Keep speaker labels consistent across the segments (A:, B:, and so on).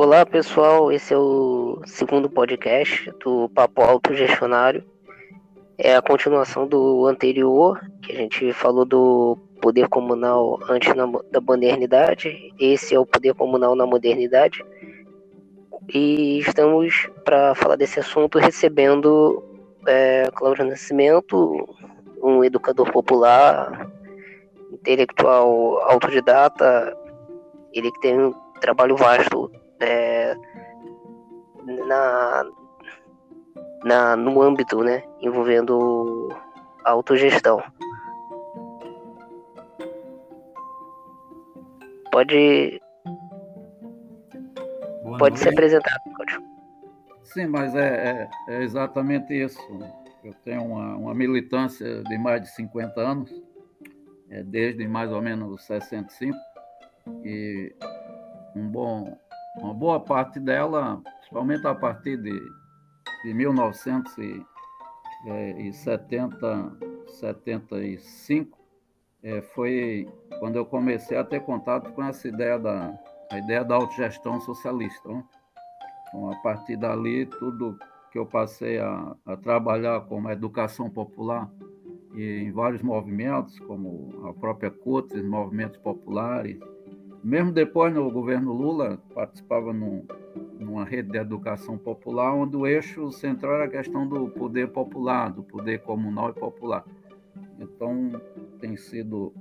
A: Olá pessoal, esse é o segundo podcast do Papo Autogestionário. É a continuação do anterior, que a gente falou do poder comunal antes da modernidade. Esse é o poder comunal na modernidade. E estamos, para falar desse assunto, recebendo é, Cláudio Nascimento, um educador popular, intelectual autodidata, ele que tem um trabalho vasto é, na, na, no âmbito né, envolvendo a autogestão. Pode, Boa pode noite. se apresentar, Cláudio.
B: Sim, mas é, é, é, exatamente isso. Eu tenho uma, uma militância de mais de 50 anos, é, desde mais ou menos 65, e um bom, uma boa parte dela, principalmente a partir de, de 1975, é, foi quando eu comecei a ter contato com essa ideia da, a ideia da autogestão socialista. Né? Então, a partir dali, tudo que eu passei a, a trabalhar como educação popular e em vários movimentos, como a própria CUTES, movimentos populares, mesmo depois, no governo Lula, participava num, numa rede de educação popular, onde o eixo central era a questão do poder popular, do poder comunal e popular. Então, tem sido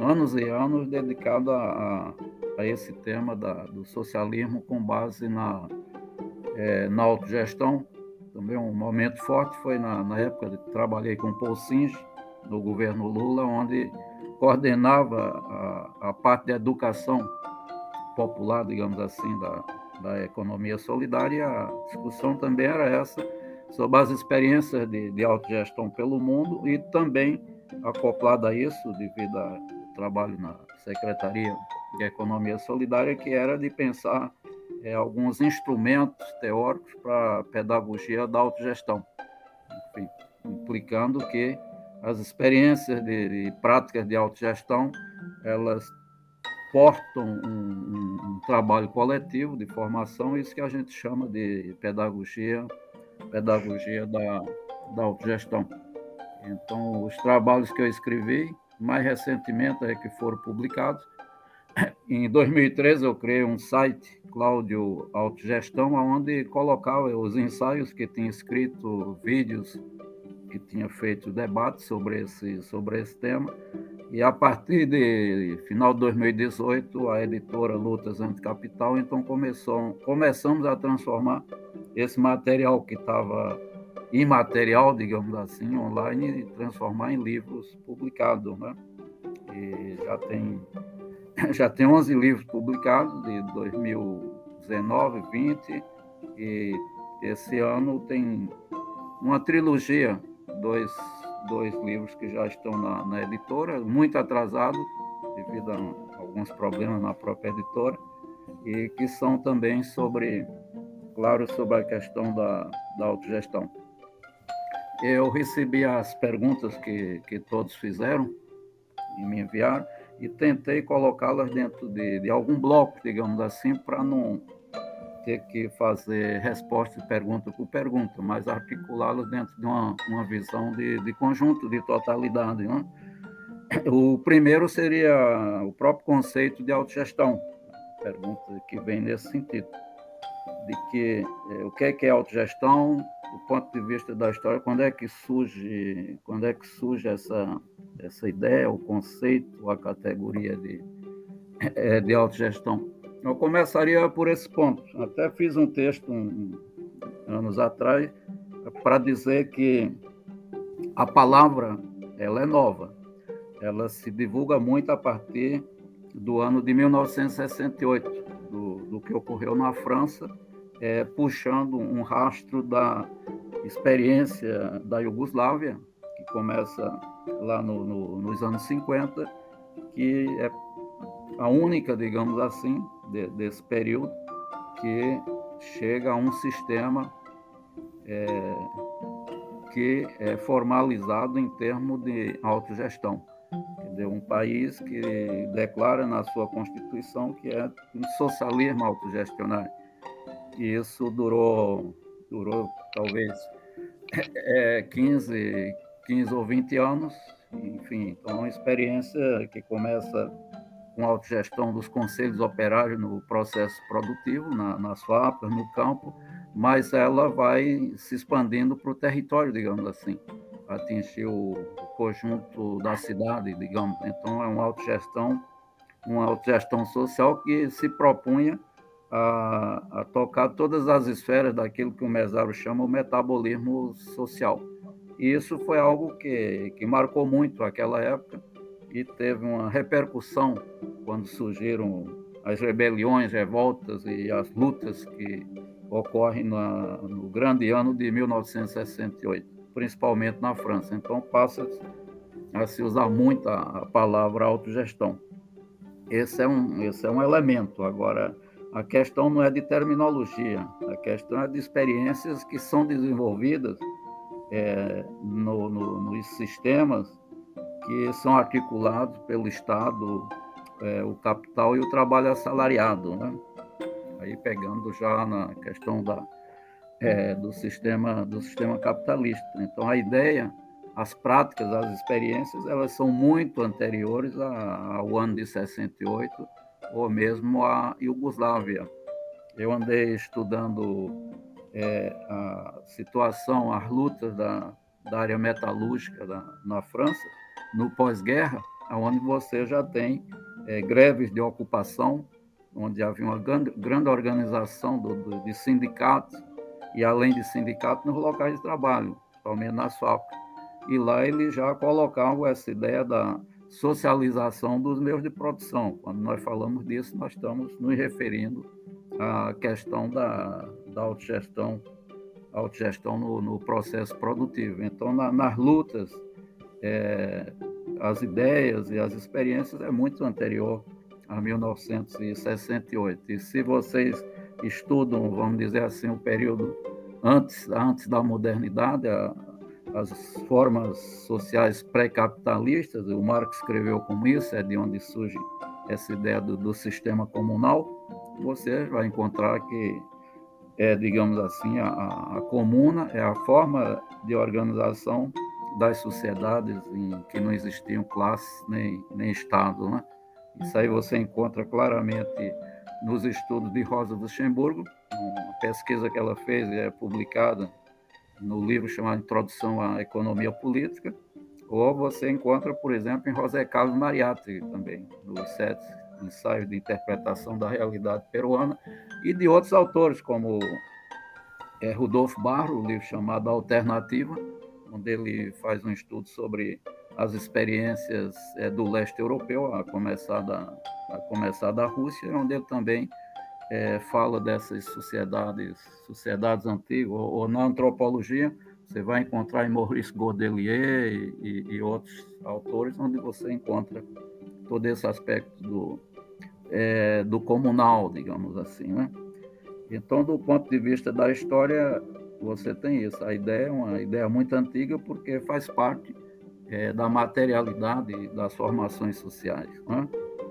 B: anos e anos dedicado a, a esse tema da, do socialismo com base na, é, na autogestão. Também um momento forte foi na, na época que trabalhei com o Paul no governo Lula, onde coordenava a, a parte da educação popular, digamos assim, da, da economia solidária. A discussão também era essa, sobre as experiências de, de autogestão pelo mundo e também acoplada a isso, devido ao trabalho na Secretaria de Economia Solidária, que era de pensar é, alguns instrumentos teóricos para a pedagogia da autogestão, implicando que as experiências de, de práticas de autogestão, elas portam um, um, um, trabalho coletivo de formação, isso que a gente chama de pedagogia, pedagogia da, da autogestão. Então, os trabalhos que eu escrevi, mais recentemente é que foram publicados, em 2013 eu criei um site, Cláudio Autogestão, onde colocava os ensaios que tinha escrito, vídeos que tinha feito debate sobre esse, sobre esse tema. E a partir de final de 2018, a editora Lutas Anticapital, então começou, começamos a transformar esse material que estava imaterial, digamos assim, online, e transformar em livros publicados, né? E já tem já tem 11 livros publicados de 2019, 20 e esse ano tem uma trilogia dois, dois livros que já estão na, na editora, muito atrasado, devido a alguns problemas na própria editora, e que são também sobre, claro, sobre a questão da, da autogestão. Eu recebi as perguntas que, que todos fizeram e me enviaram, e tentei colocá-las dentro de, de algum bloco, digamos assim, para não ter que fazer resposta de pergunta por pergunta, mas articulá-las dentro de uma, uma visão de, de conjunto, de totalidade. Né? O primeiro seria o próprio conceito de autogestão, pergunta que vem nesse sentido, de que é, o que é que é autogestão, do ponto de vista da história, quando é que surge, quando é que surge essa, essa ideia, o conceito, a categoria de, é, de autogestão. Eu começaria por esse ponto. Até fiz um texto um, anos atrás para dizer que a palavra ela é nova. Ela se divulga muito a partir do ano de 1968, do, do que ocorreu na França, é, puxando um rastro da experiência da Iugoslávia, que começa lá no, no, nos anos 50, que é a única, digamos assim, de, desse período que chega a um sistema é, que é formalizado em termos de autogestão. De um país que declara na sua Constituição que é um socialismo autogestionário. E isso durou, durou talvez é, 15, 15 ou 20 anos, enfim, então é uma experiência que começa com autogestão dos conselhos operários no processo produtivo, na, nas fábricas, no campo, mas ela vai se expandindo para o território, digamos assim, atingir o, o conjunto da cidade, digamos. Então, é uma autogestão, uma autogestão social que se propunha a, a, tocar todas as esferas daquilo que o Mesaro chama o metabolismo social. E isso foi algo que, que marcou muito aquela época e teve uma repercussão quando surgiram as rebeliões, revoltas e as lutas que ocorrem na, no grande ano de 1968, principalmente na França. Então passa a se usar muito a, a palavra autogestão. Esse é um, esse é um elemento. Agora, a questão não é de terminologia, a questão é de experiências que são desenvolvidas é, no, no, nos sistemas que são articulados pelo Estado, é, o capital e o trabalho assalariado. Né? Aí pegando já na questão da, é, do, sistema, do sistema capitalista. Então, a ideia, as práticas, as experiências, elas são muito anteriores ao ano de 68, ou mesmo a Iugoslávia. Eu andei estudando é, a situação, as lutas da, da área metalúrgica da, na França, no pós-guerra, onde você já tem é, greves de ocupação, onde havia uma grande, grande organização do, do, de sindicatos, e além de sindicatos, nos locais de trabalho, principalmente nas fábricas. E lá ele já colocava essa ideia da socialização dos meios de produção. Quando nós falamos disso, nós estamos nos referindo à questão da, da autogestão, autogestão no, no processo produtivo. Então, na, nas lutas, é, as ideias e as experiências é muito anterior a 1968. E se vocês estudam, vamos dizer assim, o período antes, antes da modernidade, a, as formas sociais pré-capitalistas, o Marx escreveu como isso, é de onde surge essa ideia do, do sistema comunal, você vai encontrar que é, digamos assim, a, a, comuna é a forma de organização das sociedades em que não existiam classes nem, nem Estado. Né? Isso aí você encontra claramente nos estudos de Rosa Luxemburgo, uma pesquisa que ela fez é publicada no livro chamado Introdução à Economia Política, ou você encontra, por exemplo, em José Carlos Mariatti também, nos sete ensaios de interpretação da realidade peruana, e de outros autores, como é, Rudolfo Barro, o livro chamado Alternativa, onde ele faz um estudo sobre as experiências é, do leste europeu, a começar da, a começar da Rússia, onde ele também é, fala dessas sociedades, sociedades antigas, ou, ou, na antropologia, você vai encontrar em Maurice Godelier e, e, e, outros autores, onde você encontra todo esse aspecto do, é, do comunal, digamos assim. Né? Então, do ponto de vista da história, você tem isso. A ideia é uma ideia muito antiga, porque faz parte é, da materialidade das formações sociais. Né?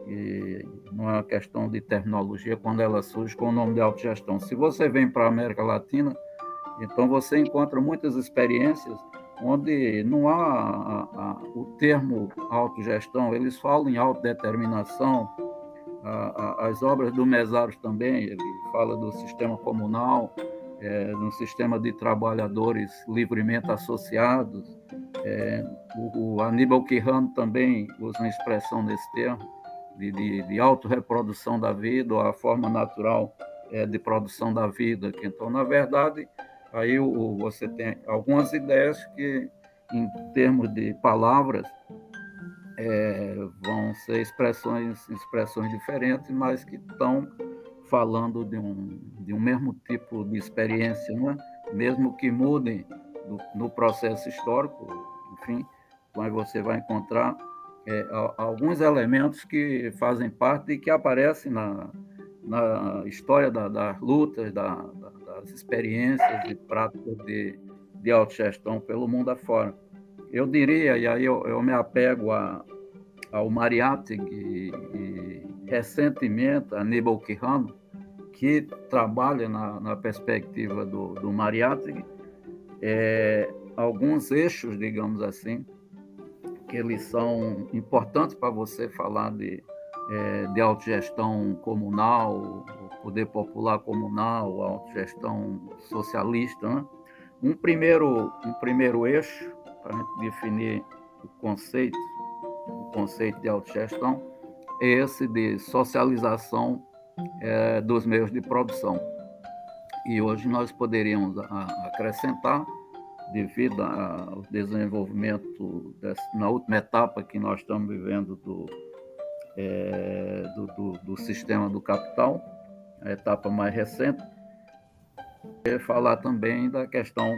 B: e não é uma questão de terminologia quando ela surge com o nome de autogestão. Se você vem para a América Latina, então você encontra muitas experiências onde não há a, a, o termo autogestão, eles falam em autodeterminação, a, as obras do Mesaros também, ele fala do sistema comunal, é, no sistema de trabalhadores livremente associados, é, o, o Aníbal Quirrano também usa uma expressão nesse termo, de, de, de autorreprodução da vida, ou a forma natural é, de produção da vida. Então, na verdade, aí o, você tem algumas ideias que, em termos de palavras, é, vão ser expressões, expressões diferentes, mas que estão falando de um, de um mesmo tipo de experiência, é? mesmo que mudem no, no processo histórico, enfim, mas você vai encontrar é, alguns elementos que fazem parte e que aparecem na, na história da, das lutas, da, das experiências e práticas de, de autogestão pelo mundo afora. Eu diria, e aí eu, eu me apego a, ao Mariátegui e, recentemente a Aníbal Quirrano, que trabalha na, na perspectiva do, do Mariátegui, é, alguns eixos, digamos assim, que eles são importantes para você falar de, é, de autogestão comunal, poder popular comunal, autogestão socialista. Né? Um, primeiro, um primeiro eixo, para definir o conceito, o conceito de autogestão, é esse de socialização é, dos meios de produção. E hoje nós poderíamos acrescentar, devido ao desenvolvimento, na última etapa que nós estamos vivendo do, é, do, do, do, sistema do capital, a etapa mais recente, falar também da questão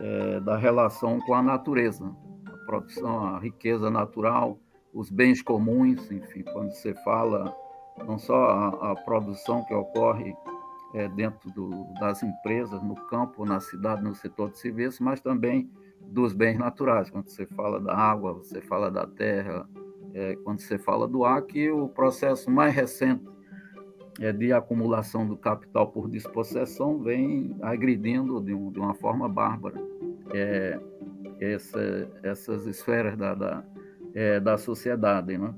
B: é, da relação com a natureza, a produção, a riqueza natural, os bens comuns, enfim, quando você fala não só a, a produção que ocorre é, dentro do, das empresas, no campo, na cidade, no setor de serviços, mas também dos bens naturais. Quando você fala da água, você fala da terra, é, quando você fala do ar, que o processo mais recente é, de acumulação do capital por dispossessão vem agredindo de, um, de uma forma bárbara é, essa, essas esferas da, da, é, da sociedade. Né?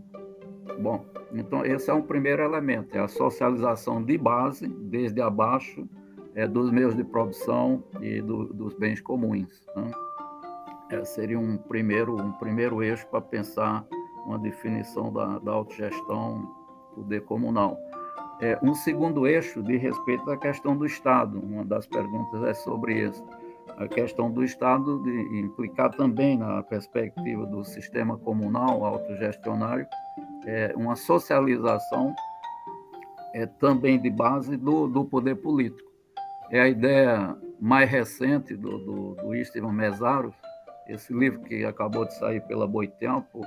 B: Bom, então esse é um primeiro elemento, é a socialização de base, desde abaixo, é, dos meios de produção e do, dos bens comuns. Né? É, seria um primeiro, um primeiro eixo para pensar uma definição da, da autogestão, poder comunal. É, um segundo eixo de respeito à questão do Estado. Uma das perguntas é sobre isso. A questão do Estado de implicar também na perspectiva do sistema comunal autogestionário é, uma socialização é, também de base do, do poder político. É a ideia mais recente do, do, do Istvan Mesaros, esse livro que acabou de sair pela Boitempo,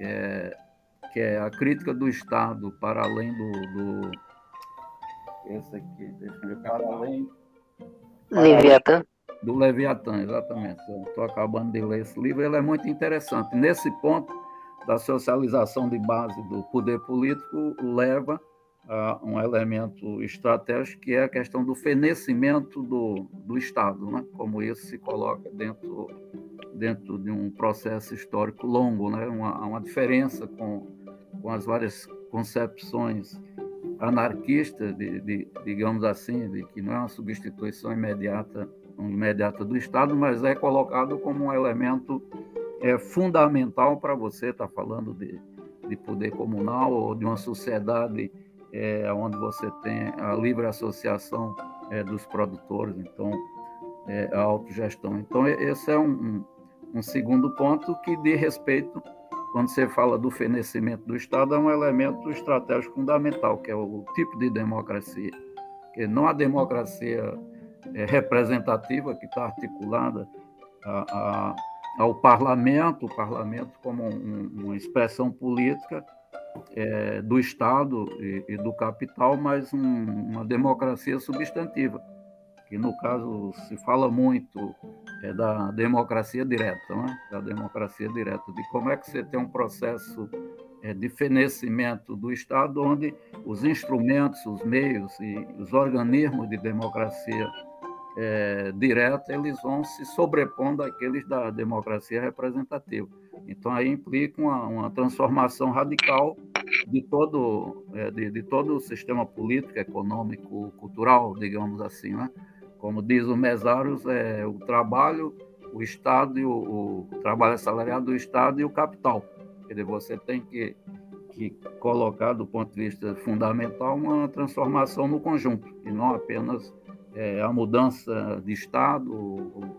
B: é, que é a crítica do Estado para além do, do esse aqui, deixa eu ver, para além
A: Leviatã.
B: Do Leviatã, exatamente. Estou acabando de ler esse livro, ele é muito interessante. Nesse ponto da socialização de base do poder político leva a um elemento estratégico que é a questão do fenecimento do, do Estado, né? como isso se coloca dentro, dentro de um processo histórico longo, né? uma, uma diferença com com as várias concepções anarquistas, de, de, digamos assim, de que não é uma substituição imediata, imediata do Estado, mas é colocado como um elemento é, fundamental para você estar tá falando de, de poder comunal ou de uma sociedade é, onde você tem a livre associação é, dos produtores, então é, a autogestão. Então esse é um, um segundo ponto que diz respeito quando você fala do fenecimento do Estado, é um elemento estratégico fundamental, que é o tipo de democracia. Que não a democracia é, representativa, que está articulada a, a, ao parlamento, o parlamento como um, uma expressão política é, do Estado e, e, do capital, mas um, uma democracia substantiva que no caso se fala muito é da democracia direta, né? da democracia direta, de como é que você tem um processo é, de fenecimento do Estado, onde os instrumentos, os meios e os organismos de democracia é, direta eles vão se sobrepondo àqueles da democracia representativa. Então aí implica uma, uma transformação radical de todo é, de, de, todo o sistema político, econômico, cultural, digamos assim, né? Como diz o Mesários, é o trabalho, o Estado e o, o trabalho assalariado do Estado e o capital. Quer dizer, você tem que, que colocar, do ponto de vista fundamental, uma transformação no conjunto, e não apenas é, a mudança de Estado,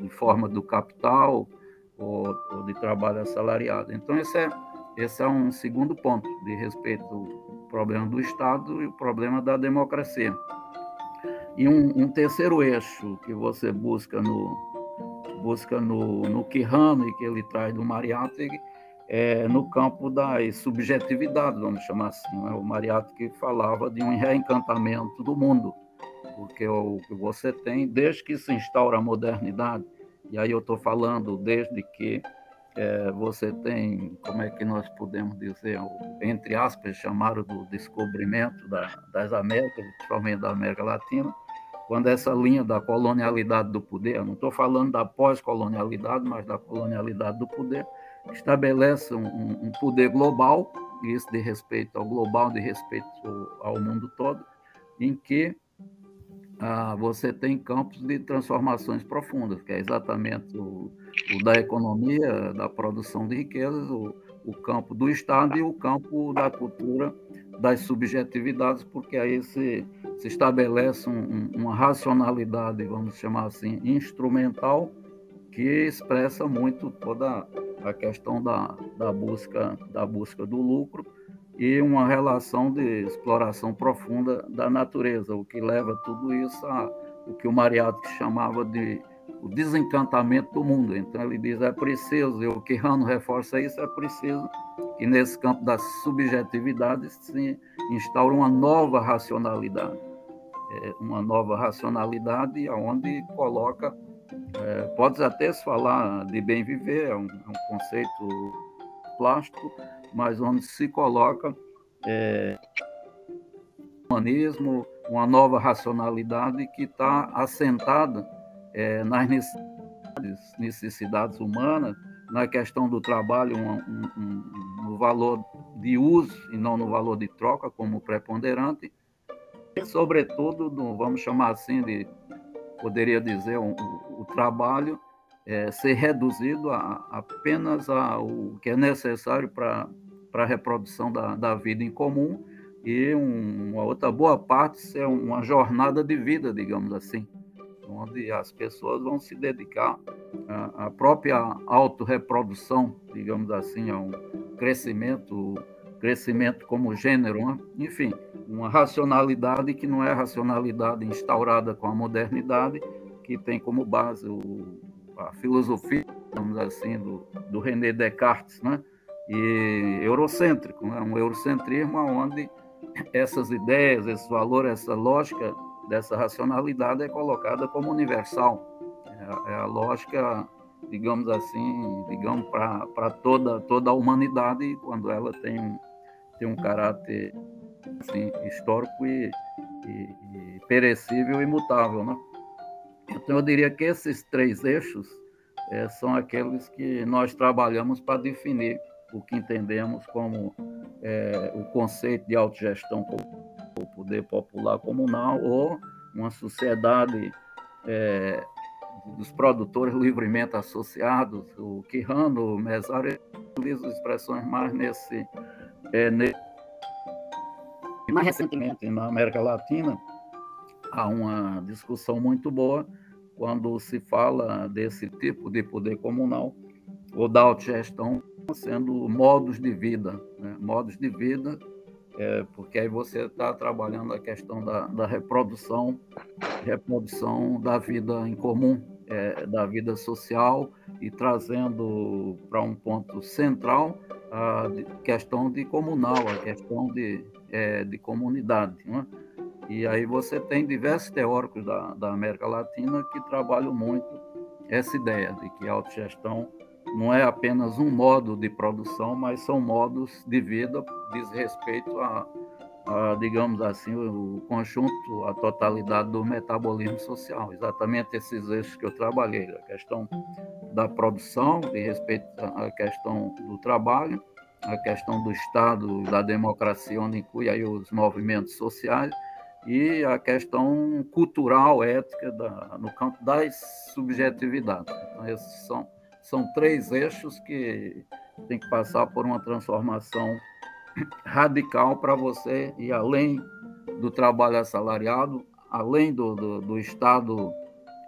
B: de forma do capital ou, ou, de trabalho assalariado. Então, esse é, esse é um segundo ponto de respeito ao problema do Estado e o problema da democracia. E um, um, terceiro eixo que você busca no busca no, no Quirrano e que ele traz do Mariátegui é no campo das subjetividades, vamos chamar assim. Né? O Mariátegui falava de um reencantamento do mundo, porque o que você tem, desde que se instaura a modernidade, e aí eu estou falando desde que é, você tem, como é que nós podemos dizer, entre aspas, chamaram do descobrimento da, das Américas, principalmente da América Latina, quando essa linha da colonialidade do poder, não estou falando da pós-colonialidade, mas da colonialidade do poder, estabelece um, um poder global, isso de respeito ao global, de respeito ao mundo todo, em que ah, você tem campos de transformações profundas, que é exatamente o, o da economia, da produção de riquezas, o, o, campo do Estado e o campo da cultura, das subjetividades, porque aí se, se estabelece um, uma racionalidade, vamos chamar assim, instrumental, que expressa muito toda a questão da, da, busca, da busca do lucro e uma relação de exploração profunda da natureza, o que leva tudo isso a o que o Mariátegui chamava de o desencantamento do mundo. Então ele diz é preciso, e o que Rano reforça isso, é preciso que nesse campo das subjetividades se instaure uma nova racionalidade, é, uma nova racionalidade onde coloca, é, pode até se falar de bem viver, é um, é um conceito plástico, mas onde se coloca é, humanismo, uma nova racionalidade que está assentada é, nas necessidades, necessidades, humanas, na questão do trabalho, um, um, um, no valor de uso e não no valor de troca como preponderante, e, sobretudo, no, vamos chamar assim de, poderia dizer, o trabalho é, ser reduzido a, apenas ao que é necessário para a reprodução da, da vida em comum e um, uma outra boa parte ser uma jornada de vida, digamos assim, onde as pessoas vão se dedicar à, à própria autorreprodução, digamos assim, a um crescimento, crescimento como gênero, né? enfim, uma racionalidade que não é racionalidade instaurada com a modernidade, que tem como base o a filosofia, digamos assim, do, do René Descartes, né? e eurocêntrico, né? um eurocentrismo onde essas ideias, esse valor, essa lógica dessa racionalidade é colocada como universal. É, é a lógica, digamos assim, digamos para toda toda a humanidade quando ela tem tem um caráter assim, histórico e, e, e perecível e mutável, né? Então, eu diria que esses três eixos é, são aqueles que nós trabalhamos para definir o que entendemos como é, o conceito de autogestão o poder popular comunal ou uma sociedade é, dos produtores livremente associados, o Quirrano, o Mesário, utiliza expressões mais nesse, é, nesse... Mais recentemente, na América Latina, há uma discussão muito boa quando se fala desse tipo de poder comunal ou da autogestão sendo modos de vida, né? modos de vida, é, porque aí você está trabalhando a questão da, da, reprodução, reprodução da vida em comum, é, da vida social e trazendo para um ponto central a questão de comunal, a questão de, é, de comunidade. Né? E aí você tem diversos teóricos da, da América Latina que trabalham muito essa ideia de que a autogestão não é apenas um modo de produção, mas são modos de vida, diz respeito a, a, digamos assim, o conjunto, a totalidade do metabolismo social. Exatamente esses eixos que eu trabalhei, a questão da produção, de respeito à questão do trabalho, a questão do Estado, da democracia, onde inclui aí os movimentos sociais, e a questão cultural, ética, da, no campo das subjetividades. Então, esses são, são três eixos que tem que passar por uma transformação radical para você ir além do trabalho assalariado, além do, do, do Estado,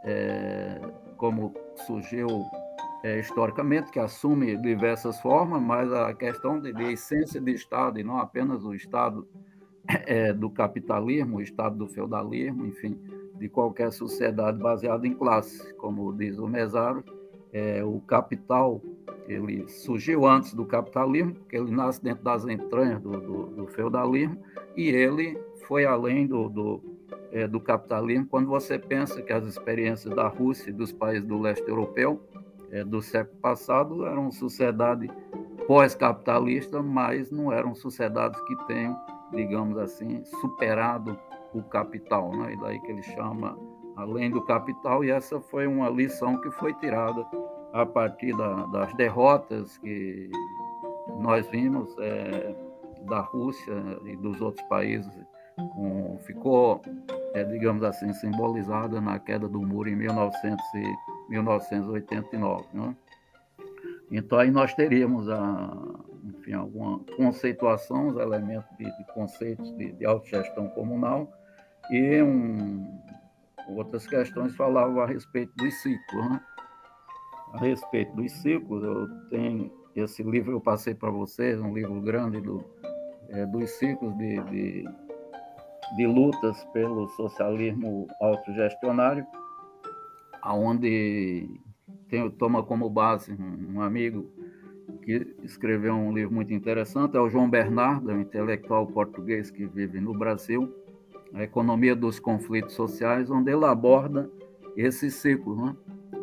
B: é, como surgiu é, historicamente, que assume diversas formas, mas a questão de, de essência de Estado, e não apenas o Estado é, do capitalismo, o estado do feudalismo, enfim, de qualquer sociedade baseada em classe. Como diz o Mesaro, é, o capital ele surgiu antes do capitalismo, porque ele nasce dentro das entranhas do, do, do feudalismo, e ele foi além do, do, é, do, capitalismo. Quando você pensa que as experiências da Rússia e dos países do leste europeu é, do século passado eram sociedades pós-capitalistas, mas não eram sociedades que tenham, digamos assim, superado o capital, né? e daí que ele chama além do capital, e essa foi uma lição que foi tirada a partir da, das derrotas que nós vimos é, da Rússia e dos outros países, com, ficou, é, digamos assim, simbolizada na queda do muro em 1900 e, 1989. Né? Então aí nós teríamos a, enfim, alguma conceituação, os elementos de, de conceitos de, de autogestão comunal e um, outras questões falavam a respeito dos ciclos. Né? A respeito dos ciclos, eu tenho esse livro eu passei para vocês, um livro grande do, é, dos ciclos de, de, de, lutas pelo socialismo autogestionário, aonde tem, toma como base um, um amigo que escreveu um livro muito interessante, é o João Bernardo, um intelectual português que vive no Brasil, a economia dos conflitos sociais, onde ele aborda esse ciclo, né?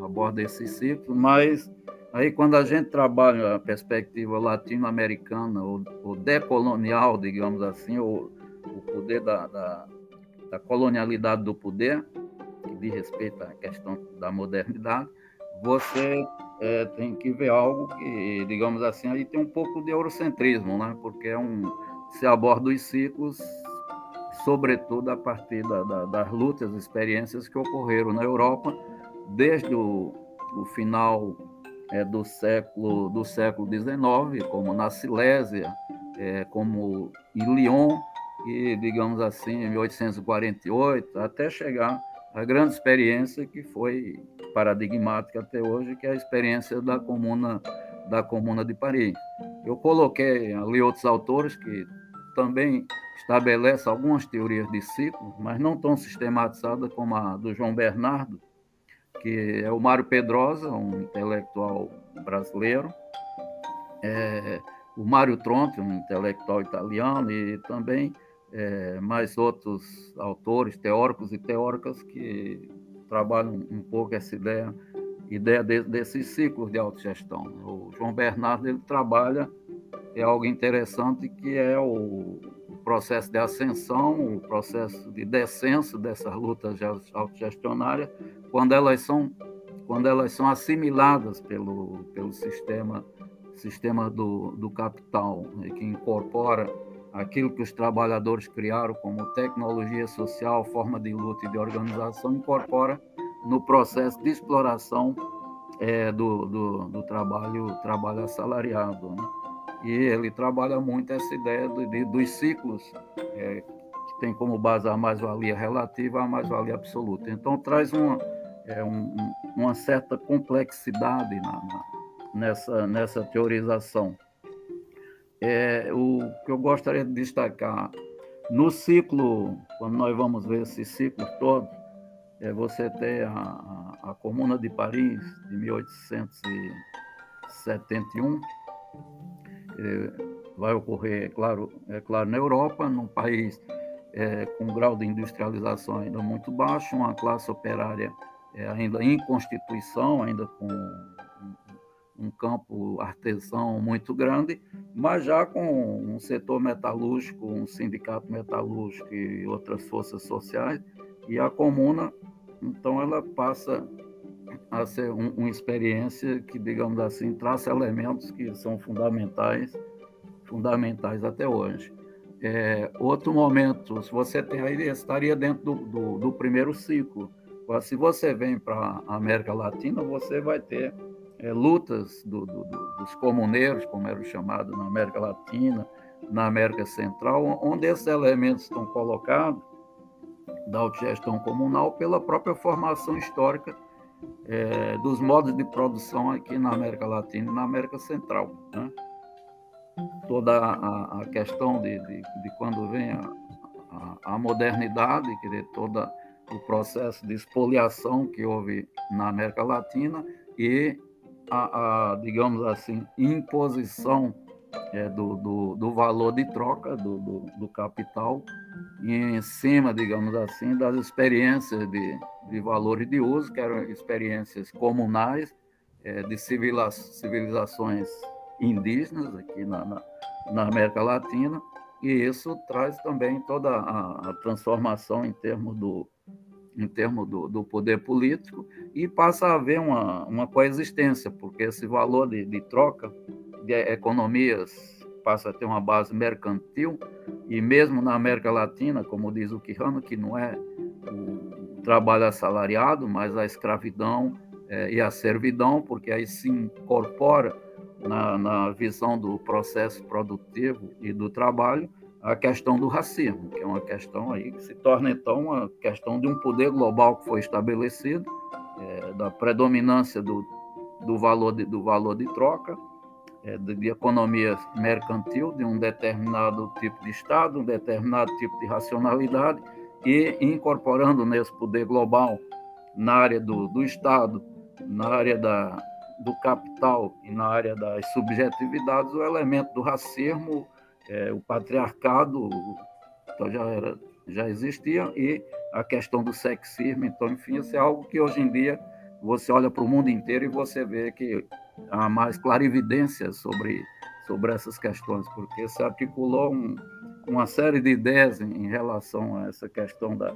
B: aborda esse ciclo, mas aí quando a gente trabalha a perspectiva latino-americana ou, ou, decolonial, digamos assim, ou o poder da, da, da colonialidade do poder, que diz respeito à questão da modernidade, você é, tem que ver algo que, digamos assim, aí tem um pouco de eurocentrismo, né? porque é um, se aborda os ciclos sobretudo a partir da, da, das lutas, experiências que ocorreram na Europa desde o, o final é, do século do século XIX, como na Silésia, é, como em Lyon e digamos assim em 1848, até chegar à grande experiência que foi paradigmática até hoje, que é a experiência da comuna da comuna de Paris. Eu coloquei ali outros autores que também estabelece algumas teorias de ciclo, mas não tão sistematizadas como a do João Bernardo, que é o Mário Pedrosa, um intelectual brasileiro, é, o Mário Tronti, um intelectual italiano, e também é, mais outros autores, teóricos e teóricas que trabalham um pouco essa ideia, ideia de, desses ciclos de autogestão. O João Bernardo ele trabalha é algo interessante que é o, processo de ascensão, o processo de descenso dessas lutas autogestionárias, quando elas são quando elas são assimiladas pelo, pelo sistema sistema do, do capital, né, que incorpora aquilo que os trabalhadores criaram como tecnologia social, forma de luta e de organização, incorpora no processo de exploração é, do, do, do, trabalho, trabalho assalariado. Né? E ele trabalha muito essa ideia de, dos ciclos, é, que tem como base a mais-valia relativa à mais-valia absoluta. Então, traz uma, é, um, uma certa complexidade na, na, nessa, nessa teorização. É, o que eu gostaria de destacar, no ciclo, quando nós vamos ver esse ciclo todo, é, você tem a, a, a Comuna de Paris, de 1871, é, vai ocorrer, é claro, é claro, na Europa, num país é, com um grau de industrialização ainda muito baixo, uma classe operária é, ainda em constituição, ainda com um, campo artesão muito grande, mas já com um setor metalúrgico, um sindicato metalúrgico e outras forças sociais, e a comuna, então, ela passa a ser um, uma experiência que, digamos assim, traça elementos que são fundamentais, fundamentais até hoje. É, outro momento, se você tem aí, estaria dentro do, do, do primeiro ciclo. Se você vem para a América Latina, você vai ter é, lutas do, dos comuneiros, como eram chamados na América Latina, na América Central, onde esses elementos estão colocados da autogestão comunal pela própria formação histórica é, dos modos de produção aqui na América Latina e na América Central. Né? Toda a, a questão de, de, de, quando vem a, a, a modernidade, quer dizer, todo o processo de expoliação que houve na América Latina e a, a digamos assim, imposição é, do, do, do, valor de troca do, do, do, capital em cima, digamos assim, das experiências de, de valores de uso, que eram experiências comunais, é, de civilizações indígenas aqui na, na, na, América Latina, e isso traz também toda a, a transformação em termos do, em termos do, do, poder político e passa a haver uma, uma coexistência, porque esse valor de, de troca de economias passa a ter uma base mercantil, e mesmo na América Latina, como diz o Quijano, que não é o trabalho assalariado, mas a escravidão é, e a servidão, porque aí se incorpora na, na visão do processo produtivo e do trabalho a questão do racismo, que é uma questão aí que se torna então uma questão de um poder global que foi estabelecido, é, da predominância do, do, valor de, do valor de troca, é, de, de, economia mercantil de um determinado tipo de Estado, um determinado tipo de racionalidade, e incorporando nesse poder global, na área do, do Estado, na área da, do capital e na área das subjetividades, o elemento do racismo, é, o patriarcado então já, era, já existia, e a questão do sexismo. Então, enfim, isso é algo que hoje em dia você olha para o mundo inteiro e você vê que há mais clarividência sobre, sobre essas questões, porque se articulou um, uma série de ideias em, relação a essa questão da,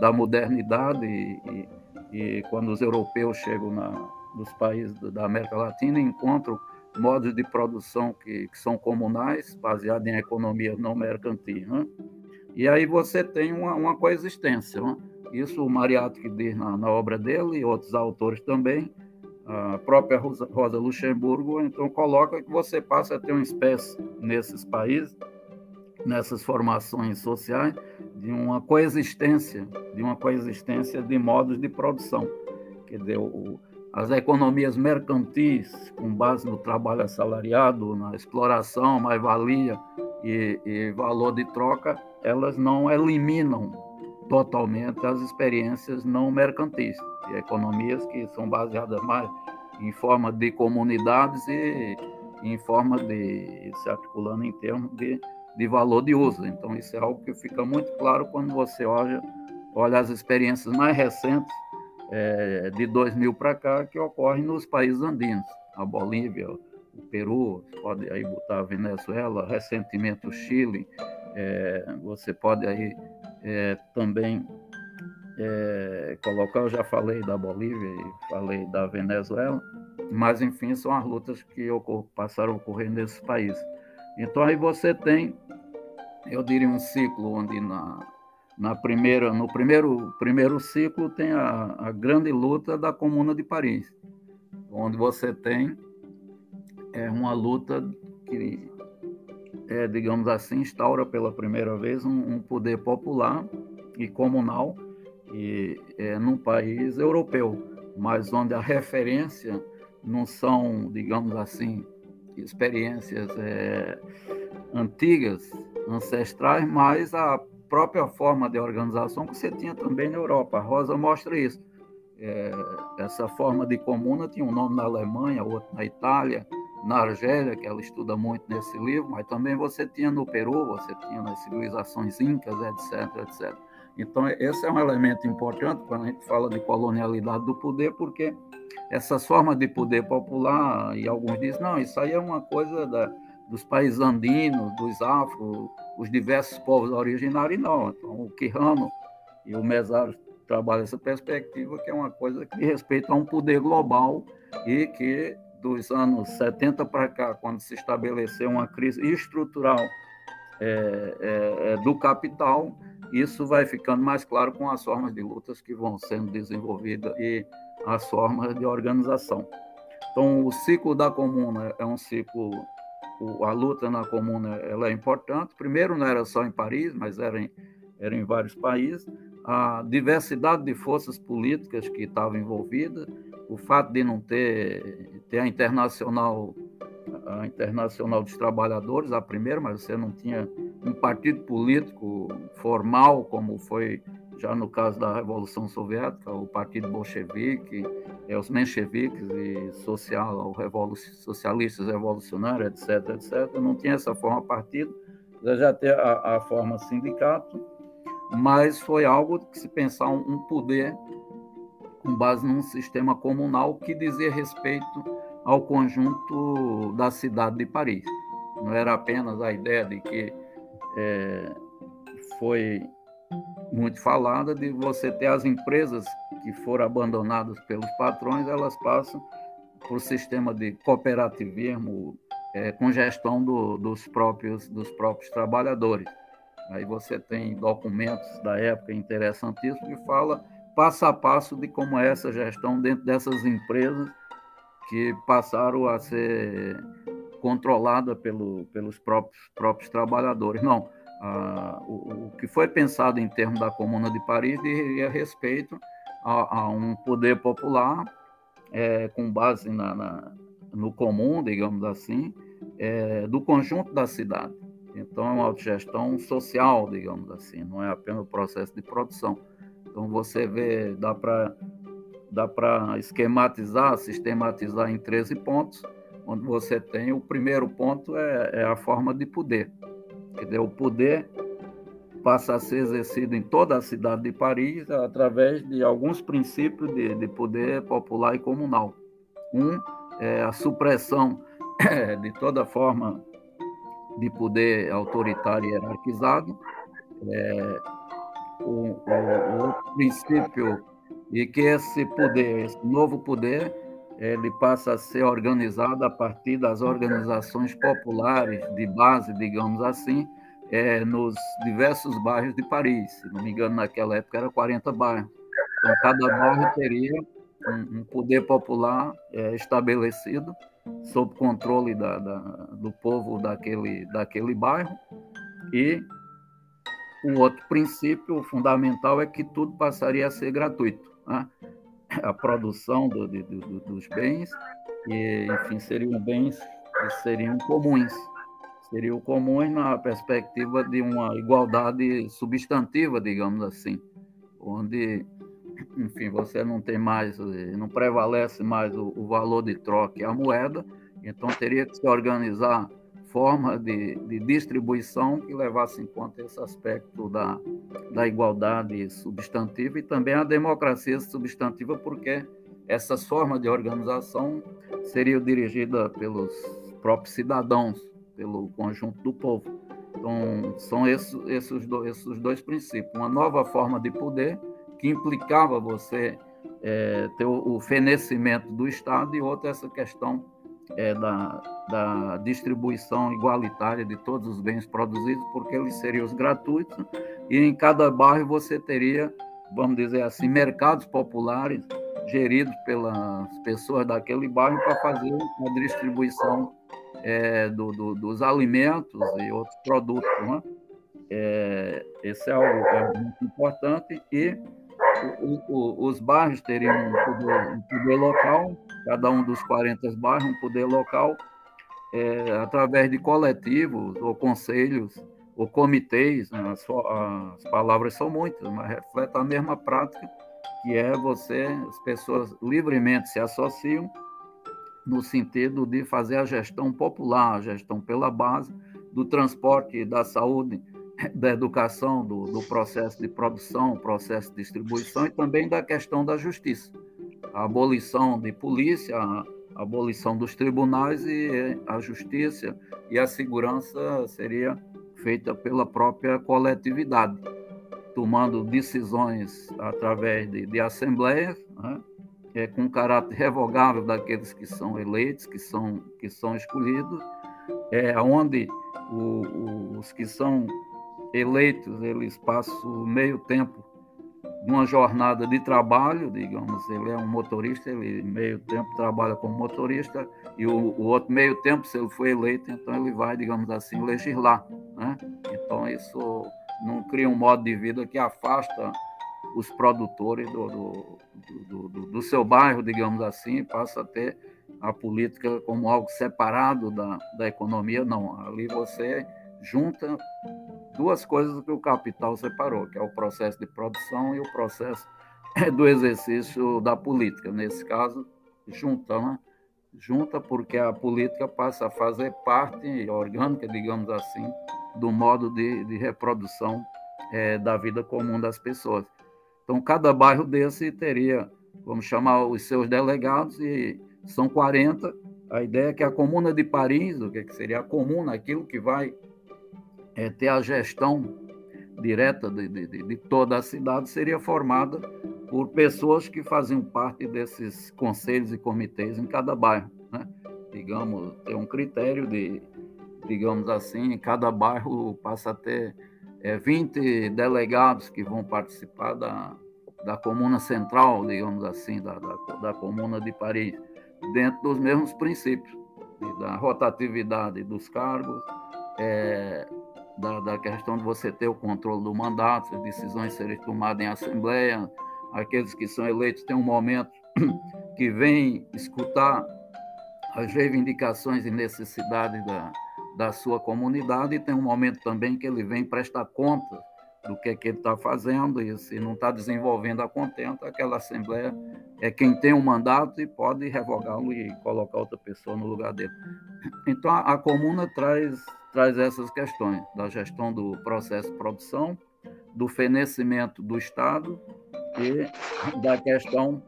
B: da modernidade e, e, e quando os europeus chegam na, nos países da América Latina encontram modos de produção que, que são comunais, baseados em economia não mercantil. Né? E aí você tem uma, uma coexistência. Né? Isso o Mariato que diz na, na obra dele e outros autores também, a própria Rosa Luxemburgo, então coloca que você passa a ter uma espécie nesses países, nessas formações sociais, de uma coexistência, de uma coexistência de modos de produção. Quer dizer, o, as economias mercantis, com base no trabalho assalariado, na exploração, mais-valia e, e valor de troca, elas não eliminam totalmente as experiências não mercantis, de economias que são baseadas mais em forma de comunidades e em forma de se articulando em termos de, de valor de uso. Então isso é algo que fica muito claro quando você olha, olha as experiências mais recentes é, de 2000 para cá que ocorrem nos países andinos, a Bolívia, o Peru, pode aí botar a Venezuela, recentemente o Chile, é, você pode aí é, também é, colocar, eu já falei da Bolívia e falei da Venezuela, mas enfim, são as lutas que passaram a ocorrer nesses países. Então aí você tem, eu diria, um ciclo onde na, na primeira, no primeiro, primeiro ciclo tem a, a grande luta da Comuna de Paris, onde você tem é, uma luta que é, digamos assim, instaura pela primeira vez um, um poder popular e comunal e, é, num país europeu, mas onde a referência não são, digamos assim, experiências é, antigas, ancestrais, mas a própria forma de organização que você tinha também na Europa. A Rosa mostra isso. É, essa forma de comuna tinha um nome na Alemanha, outro na Itália, na Argélia, que ela estuda muito nesse livro, mas também você tinha no Peru, você tinha nas civilizações incas, etc, etc. Então, esse é um elemento importante quando a gente fala de colonialidade do poder, porque essas formas de poder popular, e alguns dizem, não, isso aí é uma coisa da, dos países andinos, dos afro, os diversos povos originários, não. Então, o Quijano e o Mesaro trabalham essa perspectiva, que é uma coisa que respeita a um poder global e que dos anos 70 para cá, quando se estabeleceu uma crise estrutural é, é, é, do capital, isso vai ficando mais claro com as formas de lutas que vão sendo desenvolvidas e as formas de organização. Então, o ciclo da comuna é um ciclo, a luta na comuna ela é importante. Primeiro, não era só em Paris, mas era em, era em vários países. A diversidade de forças políticas que estavam envolvidas, o fato de não ter, ter a internacional a internacional dos trabalhadores a primeira mas você não tinha um partido político formal como foi já no caso da revolução soviética o partido bolchevique é, os mencheviques e social revolu socialistas revolucionários etc etc não tinha essa forma partido já ter a, a forma sindicato mas foi algo que se pensar um, um poder com base num sistema comunal que dizia respeito ao conjunto da cidade de Paris. Não era apenas a ideia de que é, foi muito falada de você ter as empresas que foram abandonadas pelos patrões, elas passam por sistema de cooperativismo é, com gestão do, dos, próprios, dos próprios trabalhadores. Aí você tem documentos da época interessantíssimos que fala passo a passo de como é essa gestão dentro dessas empresas que passaram a ser controlada pelo, pelos próprios, próprios trabalhadores. Não, ah, o, o, que foi pensado em termos da Comuna de Paris diria respeito a, a um poder popular é, com base na, na, no comum, digamos assim, é, do conjunto da cidade. Então, é uma autogestão social, digamos assim, não é apenas o processo de produção. Então, você vê, dá para dá para esquematizar, sistematizar em 13 pontos, onde você tem o primeiro ponto é, é a forma de poder. Dizer, o poder passa a ser exercido em toda a cidade de Paris através de alguns princípios de, de poder popular e comunal. Um é a supressão de toda forma de poder autoritário e hierarquizado. É, o, o, o princípio e que esse poder, esse novo poder, ele passa a ser organizado a partir das organizações populares de base, digamos assim, é, nos diversos bairros de Paris. Se não me engano, naquela época era 40 bairros. Então, cada bairro teria um, um poder popular é, estabelecido sob controle da, da, do povo daquele, daquele bairro. E um outro princípio fundamental é que tudo passaria a ser gratuito. Né? A produção do, do, do, dos bens, e, enfim, seriam bens que seriam comuns. Seriam comuns na perspectiva de uma igualdade substantiva, digamos assim, onde enfim, você não tem mais, não prevalece mais o, o valor de troca a moeda, então teria que se organizar forma de, de, distribuição que levasse em conta esse aspecto da, da igualdade substantiva e também a democracia substantiva, porque essas formas de organização seriam dirigidas pelos próprios cidadãos, pelo conjunto do povo. Então, são esses, esses, dois, esses dois princípios. Uma nova forma de poder que implicava você é, ter o, o, fenecimento do Estado e outra essa questão é, da, da distribuição igualitária de todos os bens produzidos, porque eles seriam os gratuitos e em cada bairro você teria, vamos dizer assim, mercados populares geridos pelas pessoas daquele bairro para fazer a distribuição é, do, do, dos alimentos e outros produtos. Né? É, esse é algo é muito importante e o, o, os bairros teriam um poder, um poder, local, cada um dos 40 bairros, um poder local, é, através de coletivos ou conselhos ou comitês, né? as, as, palavras são muitas, mas refletem a mesma prática, que é você, as pessoas livremente se associam no sentido de fazer a gestão popular, a gestão pela base do transporte, da saúde, da educação, do, do, processo de produção, processo de distribuição e também da questão da justiça. A abolição de polícia, a abolição dos tribunais e a justiça e a segurança seria feita pela própria coletividade, tomando decisões através de, de assembleias, né, é, com caráter revogável daqueles que são eleitos, que são, que são escolhidos, é, onde o, os que são eleitos, eles passam meio tempo numa jornada de trabalho, digamos, ele é um motorista, ele meio tempo trabalha como motorista, e o, o, outro meio tempo, se ele for eleito, então ele vai, digamos assim, legislar. Né? Então isso não cria um modo de vida que afasta os produtores do, do, do, do, do seu bairro, digamos assim, passa a ter a política como algo separado da, da economia, não. Ali você junta duas coisas que o capital separou, que é o processo de produção e o processo do exercício da política. Nesse caso, junta, né? junta porque a política passa a fazer parte orgânica, digamos assim, do modo de, de reprodução é, da vida comum das pessoas. Então, cada bairro desse teria vamos chamar os seus delegados, e são 40. A ideia é que a Comuna de Paris, o que, é que seria a comuna, aquilo que vai é, ter a gestão direta de, de, de, toda a cidade, seria formada por pessoas que faziam parte desses conselhos e comitês em cada bairro. Né? Digamos, ter um critério de, digamos assim, cada bairro passa a ter é, 20 delegados que vão participar da, da comuna central, digamos assim, da, da, da comuna de Paris, dentro dos mesmos princípios, da rotatividade dos cargos, é, da, da, questão de você ter o controle do mandato, as decisões serem tomadas em assembleia, aqueles que são eleitos têm um momento que vem escutar as reivindicações e necessidades da, da sua comunidade e tem um momento também que ele vem prestar conta do que, é que ele está fazendo e se não está desenvolvendo a contento, aquela assembleia é quem tem o um mandato e pode revogá-lo e colocar outra pessoa no lugar dele. Então a, a comuna traz, traz essas questões da gestão do processo de produção, do fenecimento do Estado e da questão